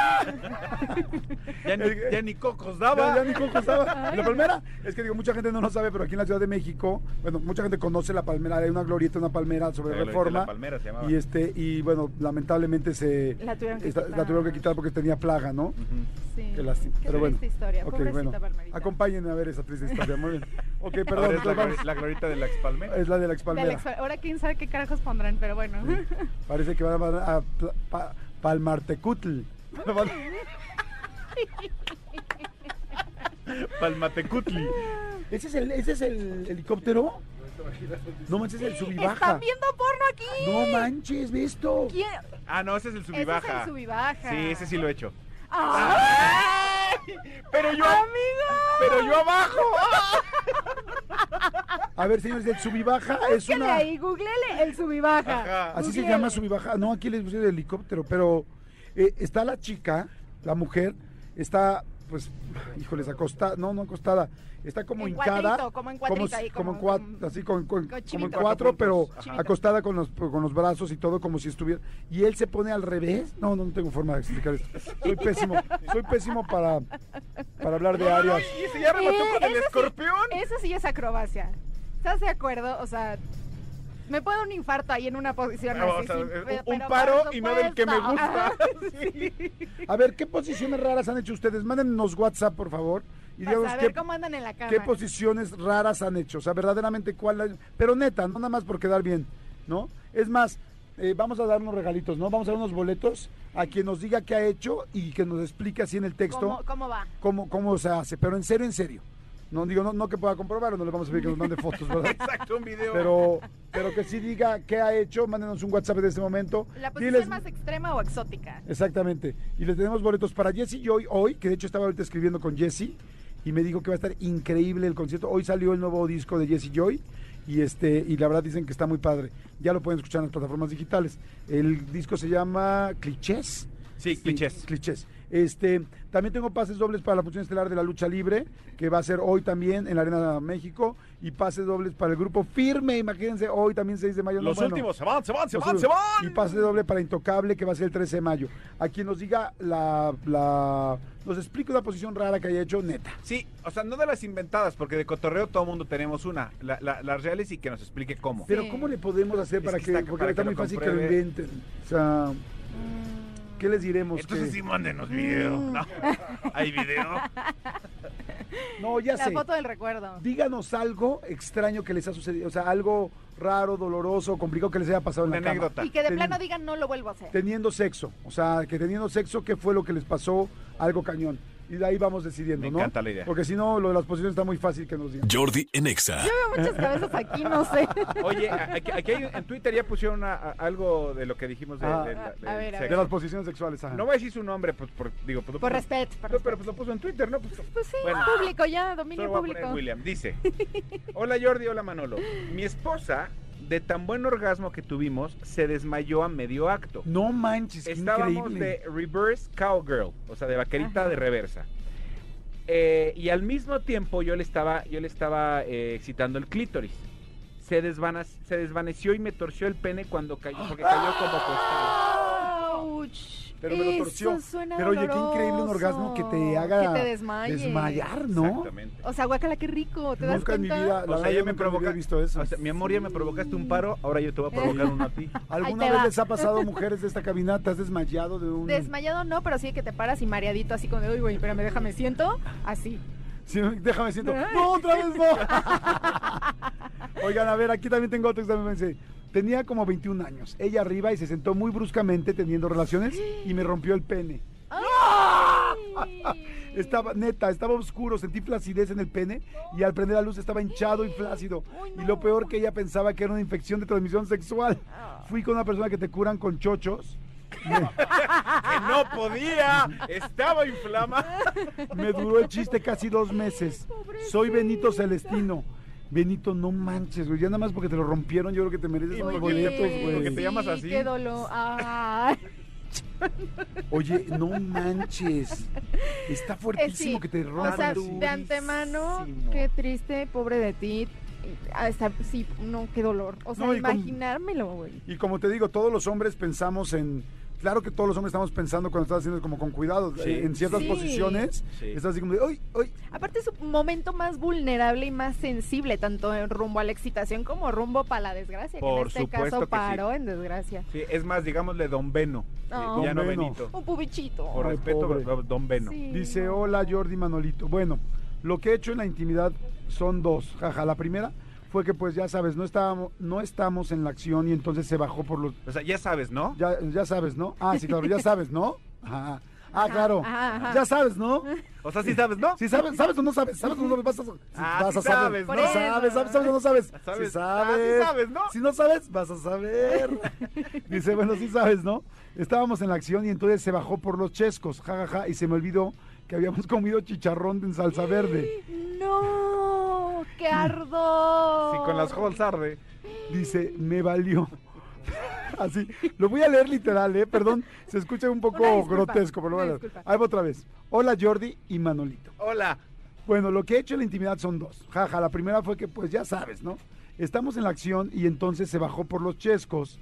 Ya ni, ya ni cocos daba.
ya ni cómo estaba. ¿Y la palmera? Es que digo, mucha gente no lo sabe, pero aquí en la Ciudad de México, bueno, mucha gente conoce la palmera, hay una glorieta, una palmera sobre
La
reforma.
la palmera se llamaba.
Y este, y bueno, lamentablemente se
La tuvieron que
esta-
quitar.
la tuvieron que quitar porque tenía plaga, ¿no?
Sí.
Qué lástima.
Qué
pero bueno.
triste historia.
Ok,
Pobrecita
bueno.
Palmerita.
Acompáñenme a ver esa triste historia. Muy bien. Ok, perdón.
Ahora es la, la glorieta de la expalmera.
es la de la expalmera.
Ahora quién sabe qué carajos pondrán, pero bueno.
Parece que van a, Palmartecutl.
Palmatecutli.
¿Ese es el, ese es el helicóptero? No manches, es el subibaja.
¿Están viendo porno aquí?
No manches, ¿ves esto?
¿Quién?
Ah, no, ese es el
Ese
subibaja.
es el subibaja.
Sí, ese sí lo he hecho.
¡Ay!
Pero yo,
¡Amigo!
pero yo abajo.
A ver, señores, el subibaja es
Búsquele
una...
ahí, googlele el subibaja.
Ajá.
Así se
Googlele.
llama subibaja. No, aquí les puse el helicóptero, pero eh, está la chica, la mujer, está, pues, híjoles, acostada, no, no acostada, está como
En
hincada.
como en
como,
como-
en cua- así con, con-
con
como en
chivito.
cuatro, pero
Chivito.
acostada con los, con los brazos y todo como si estuviera. Y él se pone al revés. No, no, no tengo forma de explicar esto. Soy pésimo, soy pésimo para, para hablar de áreas.
Y ese ya remató
Eh,
con el
sí-
escorpión.
Eso sí es acrobacia. ¿Estás de acuerdo? O sea, me puede un infarto ahí en una posición así.
a
sin-
ver,
pero
un
por
paro y no del que me gusta.
Ajá, *laughs* *laughs* sí.
A ver, ¿qué posiciones raras han hecho ustedes? Mándenos WhatsApp, por favor. Y
Para
díganos
saber
qué,
cómo andan en la cama.
qué posiciones raras han hecho. O sea, verdaderamente cuál. Pero neta, no nada más por quedar bien, ¿no? Es más, eh, vamos a dar unos regalitos, ¿no? Vamos a dar unos boletos a quien nos diga qué ha hecho y que nos explique así en el texto
¿Cómo, cómo va?
cómo, cómo se hace. Pero en serio, en serio. No digo, no, no que pueda comprobar o no le vamos a pedir que nos mande *laughs* fotos, ¿verdad?
Exacto, un video.
Pero, pero que sí diga qué ha hecho, mándenos un WhatsApp en este momento.
¿La posición
Diles-
más extrema o exótica?
Exactamente. Y le tenemos boletos para Jesse Joy hoy, que de hecho estaba ahorita escribiendo con Jesse y me dijo que va a estar increíble el concierto. Hoy salió el nuevo disco de Jesse Joy y este y la verdad dicen que está muy padre. Ya lo pueden escuchar en las plataformas digitales. El disco se llama Clichés.
Sí, clichés.
Clichés. Este, también tengo pases dobles para la función estelar de la lucha libre, que va a ser hoy también en la Arena México, y pases dobles para el grupo Firme, imagínense, hoy también 6 de mayo. no,
Los
bueno.
últimos se van, se van, se van, se van.
Y pase doble para Intocable, que va a ser el 13 de mayo. A quien nos diga la, la nos explique una posición rara que haya hecho, neta.
Sí, o sea, no de las inventadas, porque de cotorreo todo mundo tenemos una. La- la- las reales y que nos explique cómo.
Pero
Sí.
¿cómo le podemos hacer
Es
para
que
que,
está-
porque
para
está
que
muy fácil que lo inventen? O sea, ¿qué les diremos?
Entonces
que-
sí, mándenos video. ¿no? *laughs* Hay video.
No, ya
La
sé.
foto del recuerdo.
Díganos algo extraño que les ha sucedido, o sea, algo raro, doloroso, complicado que les haya pasado en
Una
la cama.
anécdota.
Y que de plano digan no lo vuelvo a hacer.
Teniendo sexo, o sea, que teniendo sexo, ¿qué fue lo que les pasó? Algo cañón. Y de ahí vamos decidiendo,
Me
¿no?
encanta la idea.
Porque si no, lo de las posiciones está muy fácil que nos digan.
Jordi en Exa.
Yo veo muchas cabezas aquí, no sé. *laughs*
Oye, aquí, aquí hay- en Twitter ya pusieron una- a- algo de lo que dijimos de,
Ah.
de la-
A
del
ver, a ver.
De
sexo.
las posiciones sexuales, ajá.
No voy a decir su nombre, pues, por, digo, pues,
Por respeto, por
No, pero pues lo puso en Twitter, ¿no? Pues,
Pues sí,
Bueno.
público ya, dominio público.
William. Dice: *laughs* Hola Jordi, hola Manolo. Mi esposa, de tan buen orgasmo que tuvimos, se desmayó a medio acto.
No manches, qué
Estábamos
increíble.
de reverse cowgirl, o sea, de vaquerita
Ajá.
de reversa. Eh, y al mismo tiempo yo le estaba, yo le estaba eh, excitando el clítoris. Se, se desvaneció y me torció el pene cuando cayó, porque cayó como acostado.
Pero me lo
Eso
torció.
suena
Pero oye, qué increíble un orgasmo que te haga
Que te desmayes.
desmayar, ¿no?
Exactamente.
O sea, guácala, qué rico. ¿Te das
Nunca en mi
cuenta?
vida, la
O sea,
yo
me
nunca en mi vida
provoca-
he visto eso.
O sea, mi amor, ya me provocaste un paro, ahora yo te voy a provocar uno a ti. *laughs*
¿Alguna vez
va.
les ha pasado, *laughs* mujeres de esta cabina, te has desmayado de un...
Desmayado no, pero sí que te paras y mareadito así con de, uy, güey, espérame, déjame, siento. Así.
Sí, *laughs* déjame siento. No, otra vez no. Oigan, a ver, aquí también tengo otro que también me dice. Tenía como 21 años. Ella arriba y se sentó muy bruscamente teniendo relaciones y me rompió el pene.
¡Ay!
Estaba, neta, estaba oscuro, sentí flacidez en el pene y al prender la luz estaba hinchado y flácido. Y lo peor que ella pensaba que era una infección de transmisión sexual. Fui con una persona que te curan con chochos. *laughs*
que no podía, estaba inflamado.
Me duró el chiste casi dos meses. Soy Benito Celestino. Benito, no manches, güey. Ya nada más porque te lo rompieron, yo creo que te mereces unos
Oye,
boletos,
Porque
güey.
te llamas así.
Qué dolor. Ay. *laughs*
Oye, no manches. Está fuertísimo
sí.
que te
O
rompan.
sea,
así.
de antemano, qué triste, pobre de ti. Hasta, sí, no, qué dolor. O sea,
No,
imaginármelo, güey.
Y como te digo, todos los hombres pensamos en claro que todos los hombres estamos pensando cuando estás haciendo como con cuidado,
Sí.
eh, en ciertas
Sí.
posiciones,
Sí.
estás así como de, ¡ay, ay!
Aparte es un momento más vulnerable y más sensible, tanto en rumbo a la excitación como rumbo para la desgracia, que
Por
en este
supuesto
caso
que sí.
paró en desgracia.
Sí, es más, digámosle Don Beno.
No.
ya no
Don Beno.
Benito.
Un pubichito.
Por
Ay,
respeto,
pobre.
Don Beno.
Sí,
Dice,
no.
hola Jordi Manolito. Bueno, lo que he hecho en la intimidad son dos. Jaja, la primera fue que pues ya sabes, no estábamos, no estamos en la acción y entonces se bajó por los...
O sea, ya sabes, ¿no?
Ya, ya sabes, ¿no? Ah, sí, claro, ya *laughs* sabes, ¿no? Ajá. Ah, claro.
ajá, ajá.
Ya sabes, ¿no?
O sea, sí sabes, ¿no?
Si sabes, ¿sabes o no sabes? ¿Sabes o no sabes? Vas a,
Ah,
vas
sí
a saber.
sabes,
no sabes, sabes, sabes o no sabes. *laughs*
Ah, sí
sabes.
sabes, ¿no?
Si no sabes, vas a saber. *laughs* Dice, bueno, sí sabes, ¿no? Estábamos en la acción y entonces se bajó por los chescos, jajaja, y se me olvidó que habíamos comido chicharrón en salsa verde.
No, qué ardor.
Sí, con las holes arde.
Dice, me valió. *laughs* Así, lo voy a leer literal, ¿eh? Perdón, se escucha un poco
disculpa,
grotesco, pero lo voy a leer. Ahí va otra vez. Hola Jordi y Manolito.
Hola.
Bueno, lo que he hecho en la intimidad son dos. Jaja, la primera fue que, pues ya sabes, ¿no? Estamos en la acción y entonces se bajó por los chescos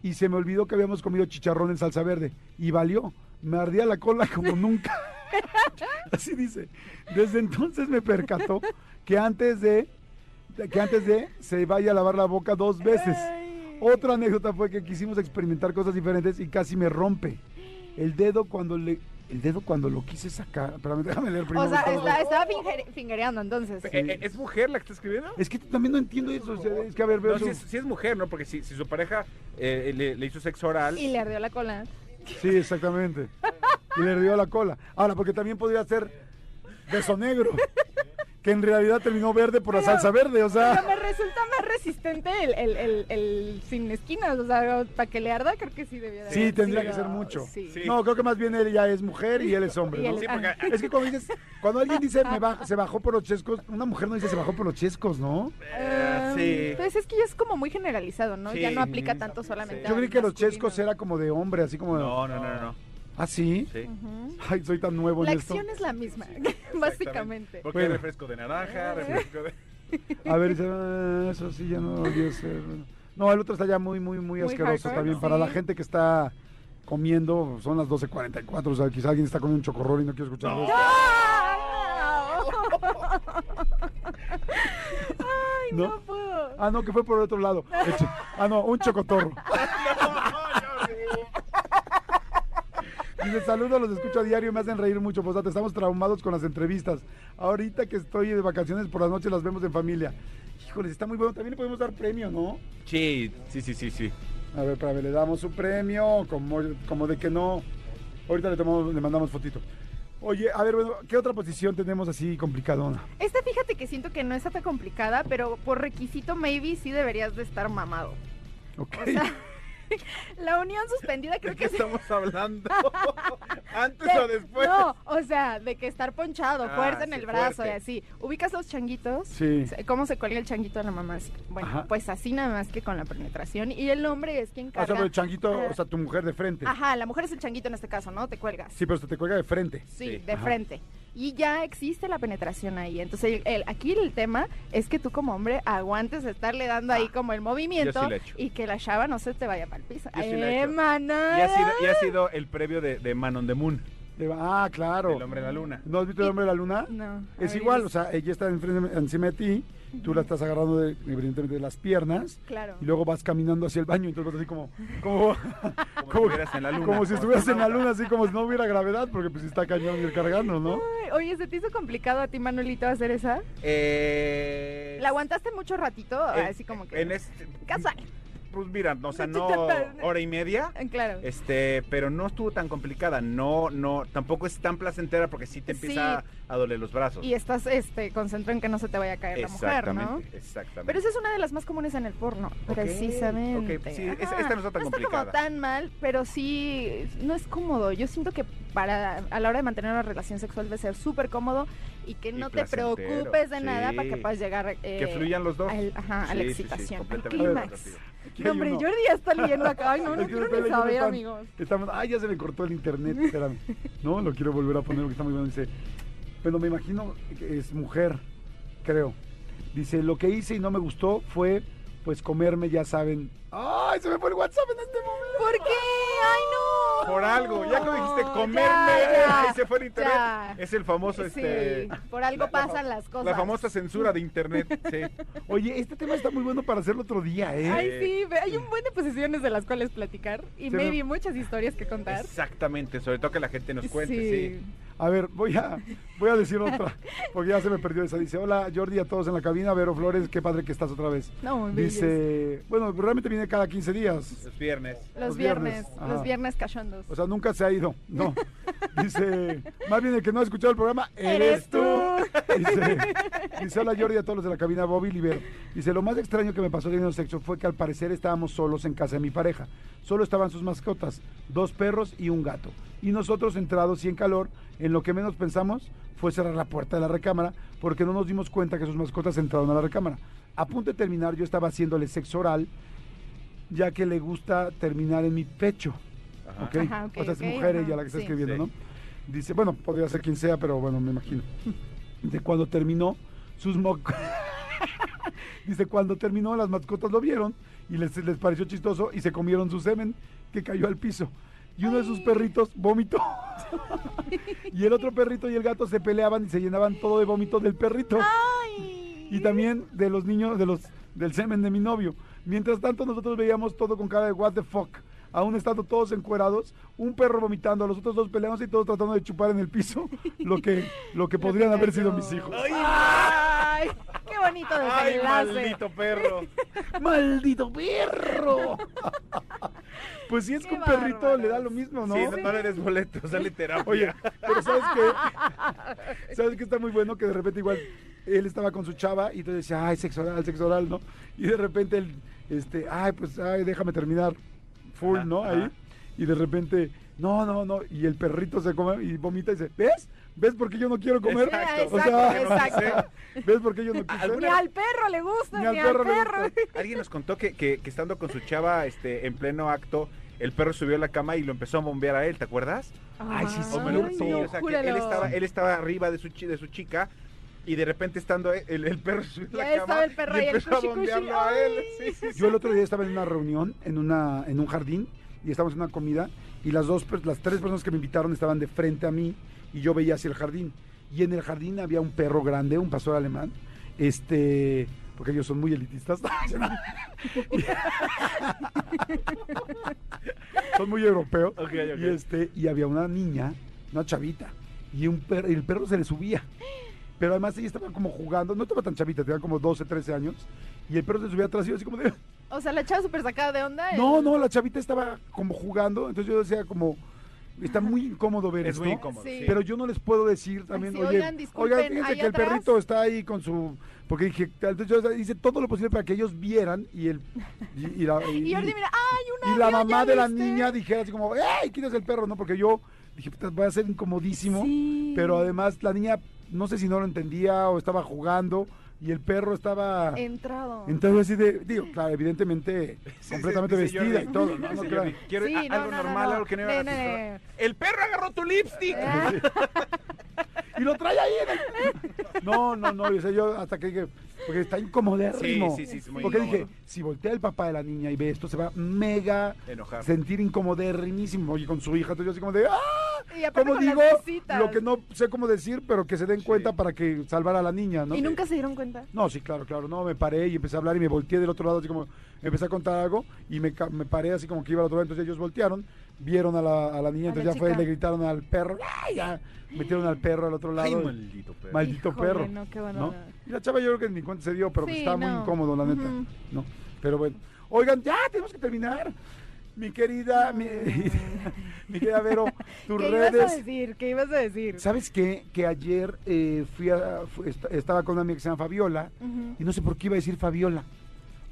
y se me olvidó que habíamos comido chicharrón en salsa verde. Y valió. Me ardía la cola como *laughs* nunca. *laughs* Así dice. Desde entonces me percató que antes de que antes de se vaya a lavar la boca dos veces. Otra anécdota fue que quisimos experimentar cosas diferentes y casi me rompe. El dedo cuando le el dedo cuando lo quise sacar. Espérame, déjame leer primero.
O sea, está- estaba finger- fingereando entonces.
Eh, eh, ¿Es mujer la que está escribiendo?
Es que también no entiendo eso. es que a ver, veo
No,
su-
si es, sí es mujer, ¿no? Porque si, si su pareja eh, le, le hizo sexo oral.
Y le ardió la cola.
Sí, exactamente. *laughs* Y le dio la cola. Ahora, porque también podría ser beso negro. Que en realidad terminó verde por la
Pero-
salsa verde, o
Pero
sea.
me resulta más resistente el, el, el, el sin esquinas. O sea, para que le arda, creo que sí debía de
Sí,
haber
tendría que ser mucho.
Sí.
No, creo que más bien ella es mujer y él es hombre, *laughs* ¿no?
él-
Sí, porque-
Es que cuando dices, cuando alguien dice me baj- se bajó por los chescos, una mujer no dice se bajó por los chescos, ¿no?
Eh,
Um,
sí.
Pues es que ya es como muy generalizado, ¿no? Ya no aplica tanto solamente
Sí.
Yo creí que los chescos era como de hombre, así como de.
No, no, no, no. No.
¿Ah, sí? Ay, soy tan nuevo
La
en esto.
acción es la misma, básicamente.
Porque
Bueno.
hay refresco de naranja, refresco de.
A ver, "Ah, eso sí ya no debió ser. No, el otro está ya muy, muy, muy
Muy
asqueroso
hardcore,
también. Para la gente que está comiendo, son las 12.44, o sea, quizá alguien está comiendo un chocorrol y no quiere escuchar eso. *laughs*
Ay,
¿No?
no, puedo.
Ah, no, que fue por el otro lado. *laughs* Ah, no, un chocotorro. *laughs* Dice, saludos, los escucho a diario y me hacen reír mucho. Pues estamos traumados con las entrevistas. Ahorita que estoy de vacaciones por las noches las vemos en familia. Híjoles, está muy bueno. También le podemos dar premio, ¿no?
Sí, sí, sí, sí, sí.
A ver, para ver, le damos su premio, como, como de que no. Ahorita le tomamos, le mandamos fotito. Oye, a ver, bueno, ¿qué otra posición tenemos así complicadona?
Esta fíjate que siento que no está tan complicada, pero por requisito maybe sí deberías de estar mamado.
Ok.
O sea, *laughs* *laughs* la unión suspendida creo
¿De
que
qué estamos hablando? *laughs* ¿Antes
de-
o después?
No, o sea, de que estar ponchado,
Ah,
fuerza en
sí,
el brazo
fuerte.
y así. ¿Ubicas los changuitos?
Sí.
¿Cómo se cuelga el changuito de la mamá? Así. Bueno,
Ajá.
pues así nada más que con la penetración. Y el hombre es quien
O sea,
carga.
pero el changuito,
Ah.
o sea, tu mujer de frente.
Ajá, la mujer es el changuito en este caso, ¿no? Te cuelgas.
Sí, pero se te cuelga de frente.
Sí,
Sí.
de
Ajá.
frente. Y ya existe la penetración ahí. Entonces, el- el- aquí el tema es que tú como hombre aguantes estarle dando ahí como el movimiento
sí
y que la chava no se te vaya para el piso.
Yo sí le
¡Eh!
Y ha sido, y ha sido el previo de, de Man on the Moon,
De- Ah, claro.
el hombre en la luna.
¿No has visto el hombre de la luna?
No.
Es
ver,
igual, o sea, ella está enfrente, encima de ti, tú la estás agarrando de, evidentemente de las piernas
Claro.
y luego vas caminando hacia el baño, entonces vas así como, como,
Como, *laughs*
como-
si estuvieras en la luna.
como si estuvieras en la luna, así como si no hubiera gravedad, porque pues está cañón ir cargando, ¿no?
Ay, oye, ¿se te hizo complicado a ti, Manuelito, hacer esa?
Eh,
¿La aguantaste mucho ratito?
en-
Así como que...
En este,
Casual.
Pues mira, o sea, *laughs* no hora y media. *laughs*
Claro.
Este, pero no estuvo tan complicada, no, no, tampoco es tan placentera porque sí te
Sí.
empieza a doler los brazos.
Y estás este, concentrado en que no se te vaya a caer la mujer, ¿no?
exactamente.
Pero esa es una de las más comunes en el porno, precisamente.
sí, esta no está tan
como
complicada.
tan mal, pero sí no es cómodo. Yo siento que para a la hora de mantener una relación sexual debe ser súper cómodo y que
Y
no te preocupes de nada para que puedas llegar eh,
que fluyan los dos.
al- ajá, a la
Sí, sí,
excitación, al clímax. No, hombre,
uno.
Jordi ya está leyendo acá. Ay, no, no
Es que
quiero ni saber, amigos.
Estamos, ay, ya se me cortó el internet, espérame. *laughs* No, lo quiero volver a poner porque está muy bueno. Dice, bueno, me imagino que es mujer, creo. Dice, lo que hice y no me gustó fue, pues, comerme, ya saben. ¡Ay, se me fue el WhatsApp en este momento!
¿Por qué? ¡Ay, no!
Algo. Ya cuando dijiste comerme,
ya,
ahí se fue el internet.
ya.
Es el famoso, este.
Por algo
la-
pasan las cosas.
La famosa censura de internet. Sí.
Oye, este tema está muy bueno para hacerlo otro día, ¿eh?
Ay, sí, hay un buen de posiciones de las cuales platicar y
Sí,
maybe
¿no?
muchas historias que contar.
Exactamente, sobre todo que la gente nos cuente, sí.
A ver, voy a, voy a decir otra, porque ya se me perdió esa. Dice, hola Jordi a todos en la cabina, Vero Flores, qué padre que estás otra vez.
No,
Dice, bueno, realmente viene cada 15 días.
Los viernes.
Los,
los
viernes,
viernes,
los viernes cachondos.
O sea, nunca se ha ido, no. *laughs* Dice, más bien el que no ha escuchado el programa, eres tú. Dice, dice, hola Jordi a todos los de la cabina, Bobby Libero. Dice, lo más extraño que me pasó teniendo sexo fue que al parecer estábamos solos en casa de mi pareja. Solo estaban sus mascotas, dos perros y un gato. Y nosotros entrados y en calor, en lo que menos pensamos fue cerrar la puerta de la recámara porque no nos dimos cuenta que sus mascotas entraron a la recámara. A punto de terminar, yo estaba haciéndole sexo oral, ya que le gusta terminar en mi pecho.
Ajá.
¿ok?
Ajá, ok,
o sea, es mujer
ajá,
ella la que está
sí.
escribiendo,
Sí.
¿no? Dice, bueno, podría ser quien sea, pero bueno, me imagino. *laughs* Dice, cuando terminó, sus mo- *laughs* Dice, cuando terminó, las mascotas lo vieron y les, les pareció chistoso y se comieron su semen que cayó al piso. Y uno de sus perritos vomitó. *laughs* y el otro perrito y el gato se peleaban y se llenaban todo de vómito del perrito. Y también de los niños, de los del semen de mi novio. Mientras tanto, nosotros veíamos todo con cara de what the fuck. Aún estando todos encuerados, un perro vomitando, a los otros dos peleándose y todos tratando de chupar en el piso lo que, lo que podrían haber sido mis hijos.
¡Ay! ¡Qué bonito
¡Ay,
desenlace!
maldito perro! *laughs*
¡Maldito perro! pues si es que un perrito le da lo mismo, ¿no?
Sí, no, no le des boletos, *laughs* dale terapia.
Oye, pero ¿sabes qué? *laughs* ¿Sabes qué está muy bueno? Que de repente igual él estaba con su chava y entonces decía, ay, sexo oral, sexo oral, ¿no? Y de repente él, este, ay, pues, ay, déjame terminar full,
Ajá,
¿no?
ajá.
Ahí. Y de repente, no, no, no. Y el perrito se come y vomita y dice, ¿ves? ¿Ves por qué yo no quiero comer?
Exacto,
O sea,
exacto.
¿ves por qué yo no quise?
Ni al perro le gusta,
Ni
ni
al
al
perro
perro.
le gusta. *laughs*
Alguien nos contó que, que, que estando con su chava este, en pleno acto, el perro subió a la cama y lo empezó a bombear a él, ¿te acuerdas?
Ay, sí,
O me lo-
Ay,
sí, o sea, que él estaba, él estaba arriba de su, chi- de su chica y de repente estando el, el perro *laughs* subió a
Ya
la cama
estaba el perro
y
el
empezó a bombearlo a él. Sí, sí, sí.
Yo el otro día estaba en una reunión, en, una, en un jardín, y estábamos en una comida, y las dos, per- las tres personas que me invitaron estaban de frente a mí, y yo veía hacia el jardín. Y en el jardín había un perro grande, un pastor alemán, este, porque ellos son muy elitistas. *laughs* son muy europeos.
Ok, ok.
Y este, y había una niña, una chavita, y un perro, y el perro se le subía. Pero además ella estaba como jugando, no estaba tan chavita, tenía como 12, 13 años, y el perro se subía atrás y yo así como de,
O sea, la chava súper sacada de onda.
no, no, la chavita estaba como jugando, entonces yo decía como, está muy incómodo ver
Es
esto.
muy incómodo.
Sí.
Pero yo no les puedo decir también,
sí,
oye,
oigan, disculpen,
oigan, fíjense
ahí
que el perrito está ahí con su, porque dije, entonces yo hice todo lo posible para que ellos vieran y el, y, y la, *laughs*
Y Jordi, mira, ¡ay, una
y la mamá
¿ya
de la
viste?
niña dijera así como, ¡ey! ¿Quién es el perro? No, porque yo dije, puta, va a ser incomodísimo.
Sí.
Pero además la niña, no sé si no lo entendía o estaba jugando y el perro estaba...
Entrado.
Entonces así de, digo, claro, evidentemente
Sí,
completamente
sí,
vestida
Jordi.
y todo, ¿no? No.
Jordi, Quiero
Sí,
a-
no,
algo
no, no,
normal,
no.
algo que no
Ne,
iba a
ne,
hacer.
ne.
El perro agarró tu lipstick. *laughs*
Y lo trae ahí. en el- No, no, no, o sea, yo hasta que dije, porque está incomodérrimo.
Sí, sí, sí, es muy
Porque
incómodo.
dije, si voltea el papá de la niña y ve esto, se va mega
Enojar.
sentir incomodérrimísimo. Oye, con su hija, entonces yo así como de, ¡ah!
Y aparte
¿Cómo
con las
digo? Lo que no sé cómo decir, pero que se den cuenta para que salvar a la niña, ¿no?
¿Y nunca se dieron cuenta?
No, sí, claro, claro. No, me paré y empecé a hablar y me volteé del otro lado, así como empecé a contar algo y me, ca- me paré así como que iba al otro lado. Entonces ellos voltearon, vieron a la, a la niña,
A
entonces
la
ya fue, le gritaron al perro. Ya metieron al perro al otro lado.
Ay, maldito perro.
Maldito
Híjole,
perro.
no, qué bueno.
¿no? Y la chava yo creo que ni cuenta se dio, pero pues
Sí,
estaba
no.
muy incómodo, la neta. ¿no? Pero bueno. Oigan, ya tenemos que terminar. Mi querida, mi, *laughs* mi querida Vero, *laughs* tus
¿Qué ibas a
redes.
decir? ¿Qué ibas a decir?
¿Sabes qué? Que ayer eh, fui a, fu- est- estaba con una amiga que se llama Fabiola y no sé por qué iba a decir Fabiola.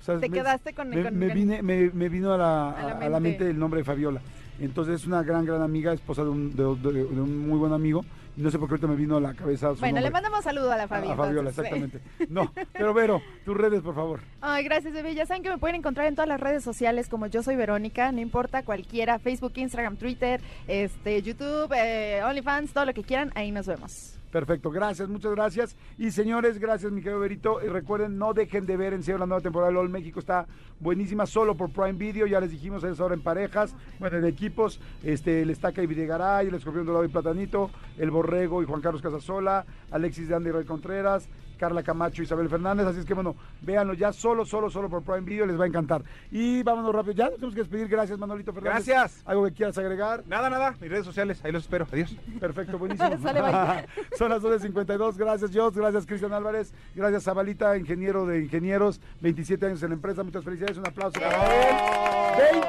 O sea,
Te
me-
quedaste con-
me,
con-
me
con-
vine, me, me vino a la,
A la
a-
mente
el nombre de Fabiola. Entonces es una gran, gran amiga, esposa de un, de, de- de un muy buen amigo. Y no sé por qué ahorita me vino a la cabeza su
Bueno, le mandamos saludo a la
A-
Fabi.
a Fabiola,
sí.
exactamente. No, pero Vero, tus redes, por favor.
Ay, gracias, bebé. Ya saben que me pueden encontrar en todas las redes sociales como yo soy Verónica, no importa cualquiera, Facebook, Instagram, Twitter, este, YouTube, eh, OnlyFans, todo lo que quieran, ahí nos vemos.
Perfecto, gracias, muchas gracias. Y señores, gracias, mi querido Berito. Y recuerden, no dejen de ver en serio la nueva temporada de LOL México. Está buenísima solo por Prime Video. Ya les dijimos, es ahora en parejas, bueno, en equipos. Este, el Estaca y Videgaray, el Escorpión Dorado y Platanito, el Borrego y Juan Carlos Casasola, Alexis de Andy Roy Contreras, Carla Camacho Isabel Fernández. Así es que bueno, véanlo ya solo, solo, solo por Prime Video, les va a encantar. Y vámonos rápido, ya nos tenemos que despedir. Gracias, Manolito Fernández.
Gracias.
¿Algo que quieras agregar?
Nada, nada. Mis redes sociales, ahí los espero. Adiós.
Perfecto, *laughs* buenísimo. *laughs* *laughs* Son las 12.52. Gracias, Jos. Gracias, Cristian Álvarez. Gracias, Zabalita, ingeniero de ingenieros. 27 años en la empresa. Muchas felicidades. Un aplauso para él.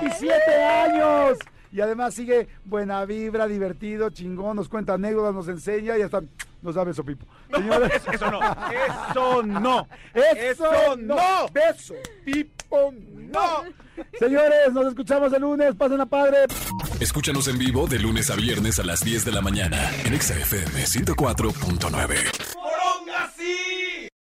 ¡27 años! Y además sigue buena vibra, divertido, chingón. Nos cuenta anécdotas, nos enseña y hasta no sabe eso, Pipo. *laughs* Señores,
eso, no. Eso no.
Eso, no. Beso, Pipo, no. Señores, nos escuchamos el lunes. Pasen a padre.
Escúchanos en vivo de lunes a viernes a las 10 de la mañana en XFM 104.9.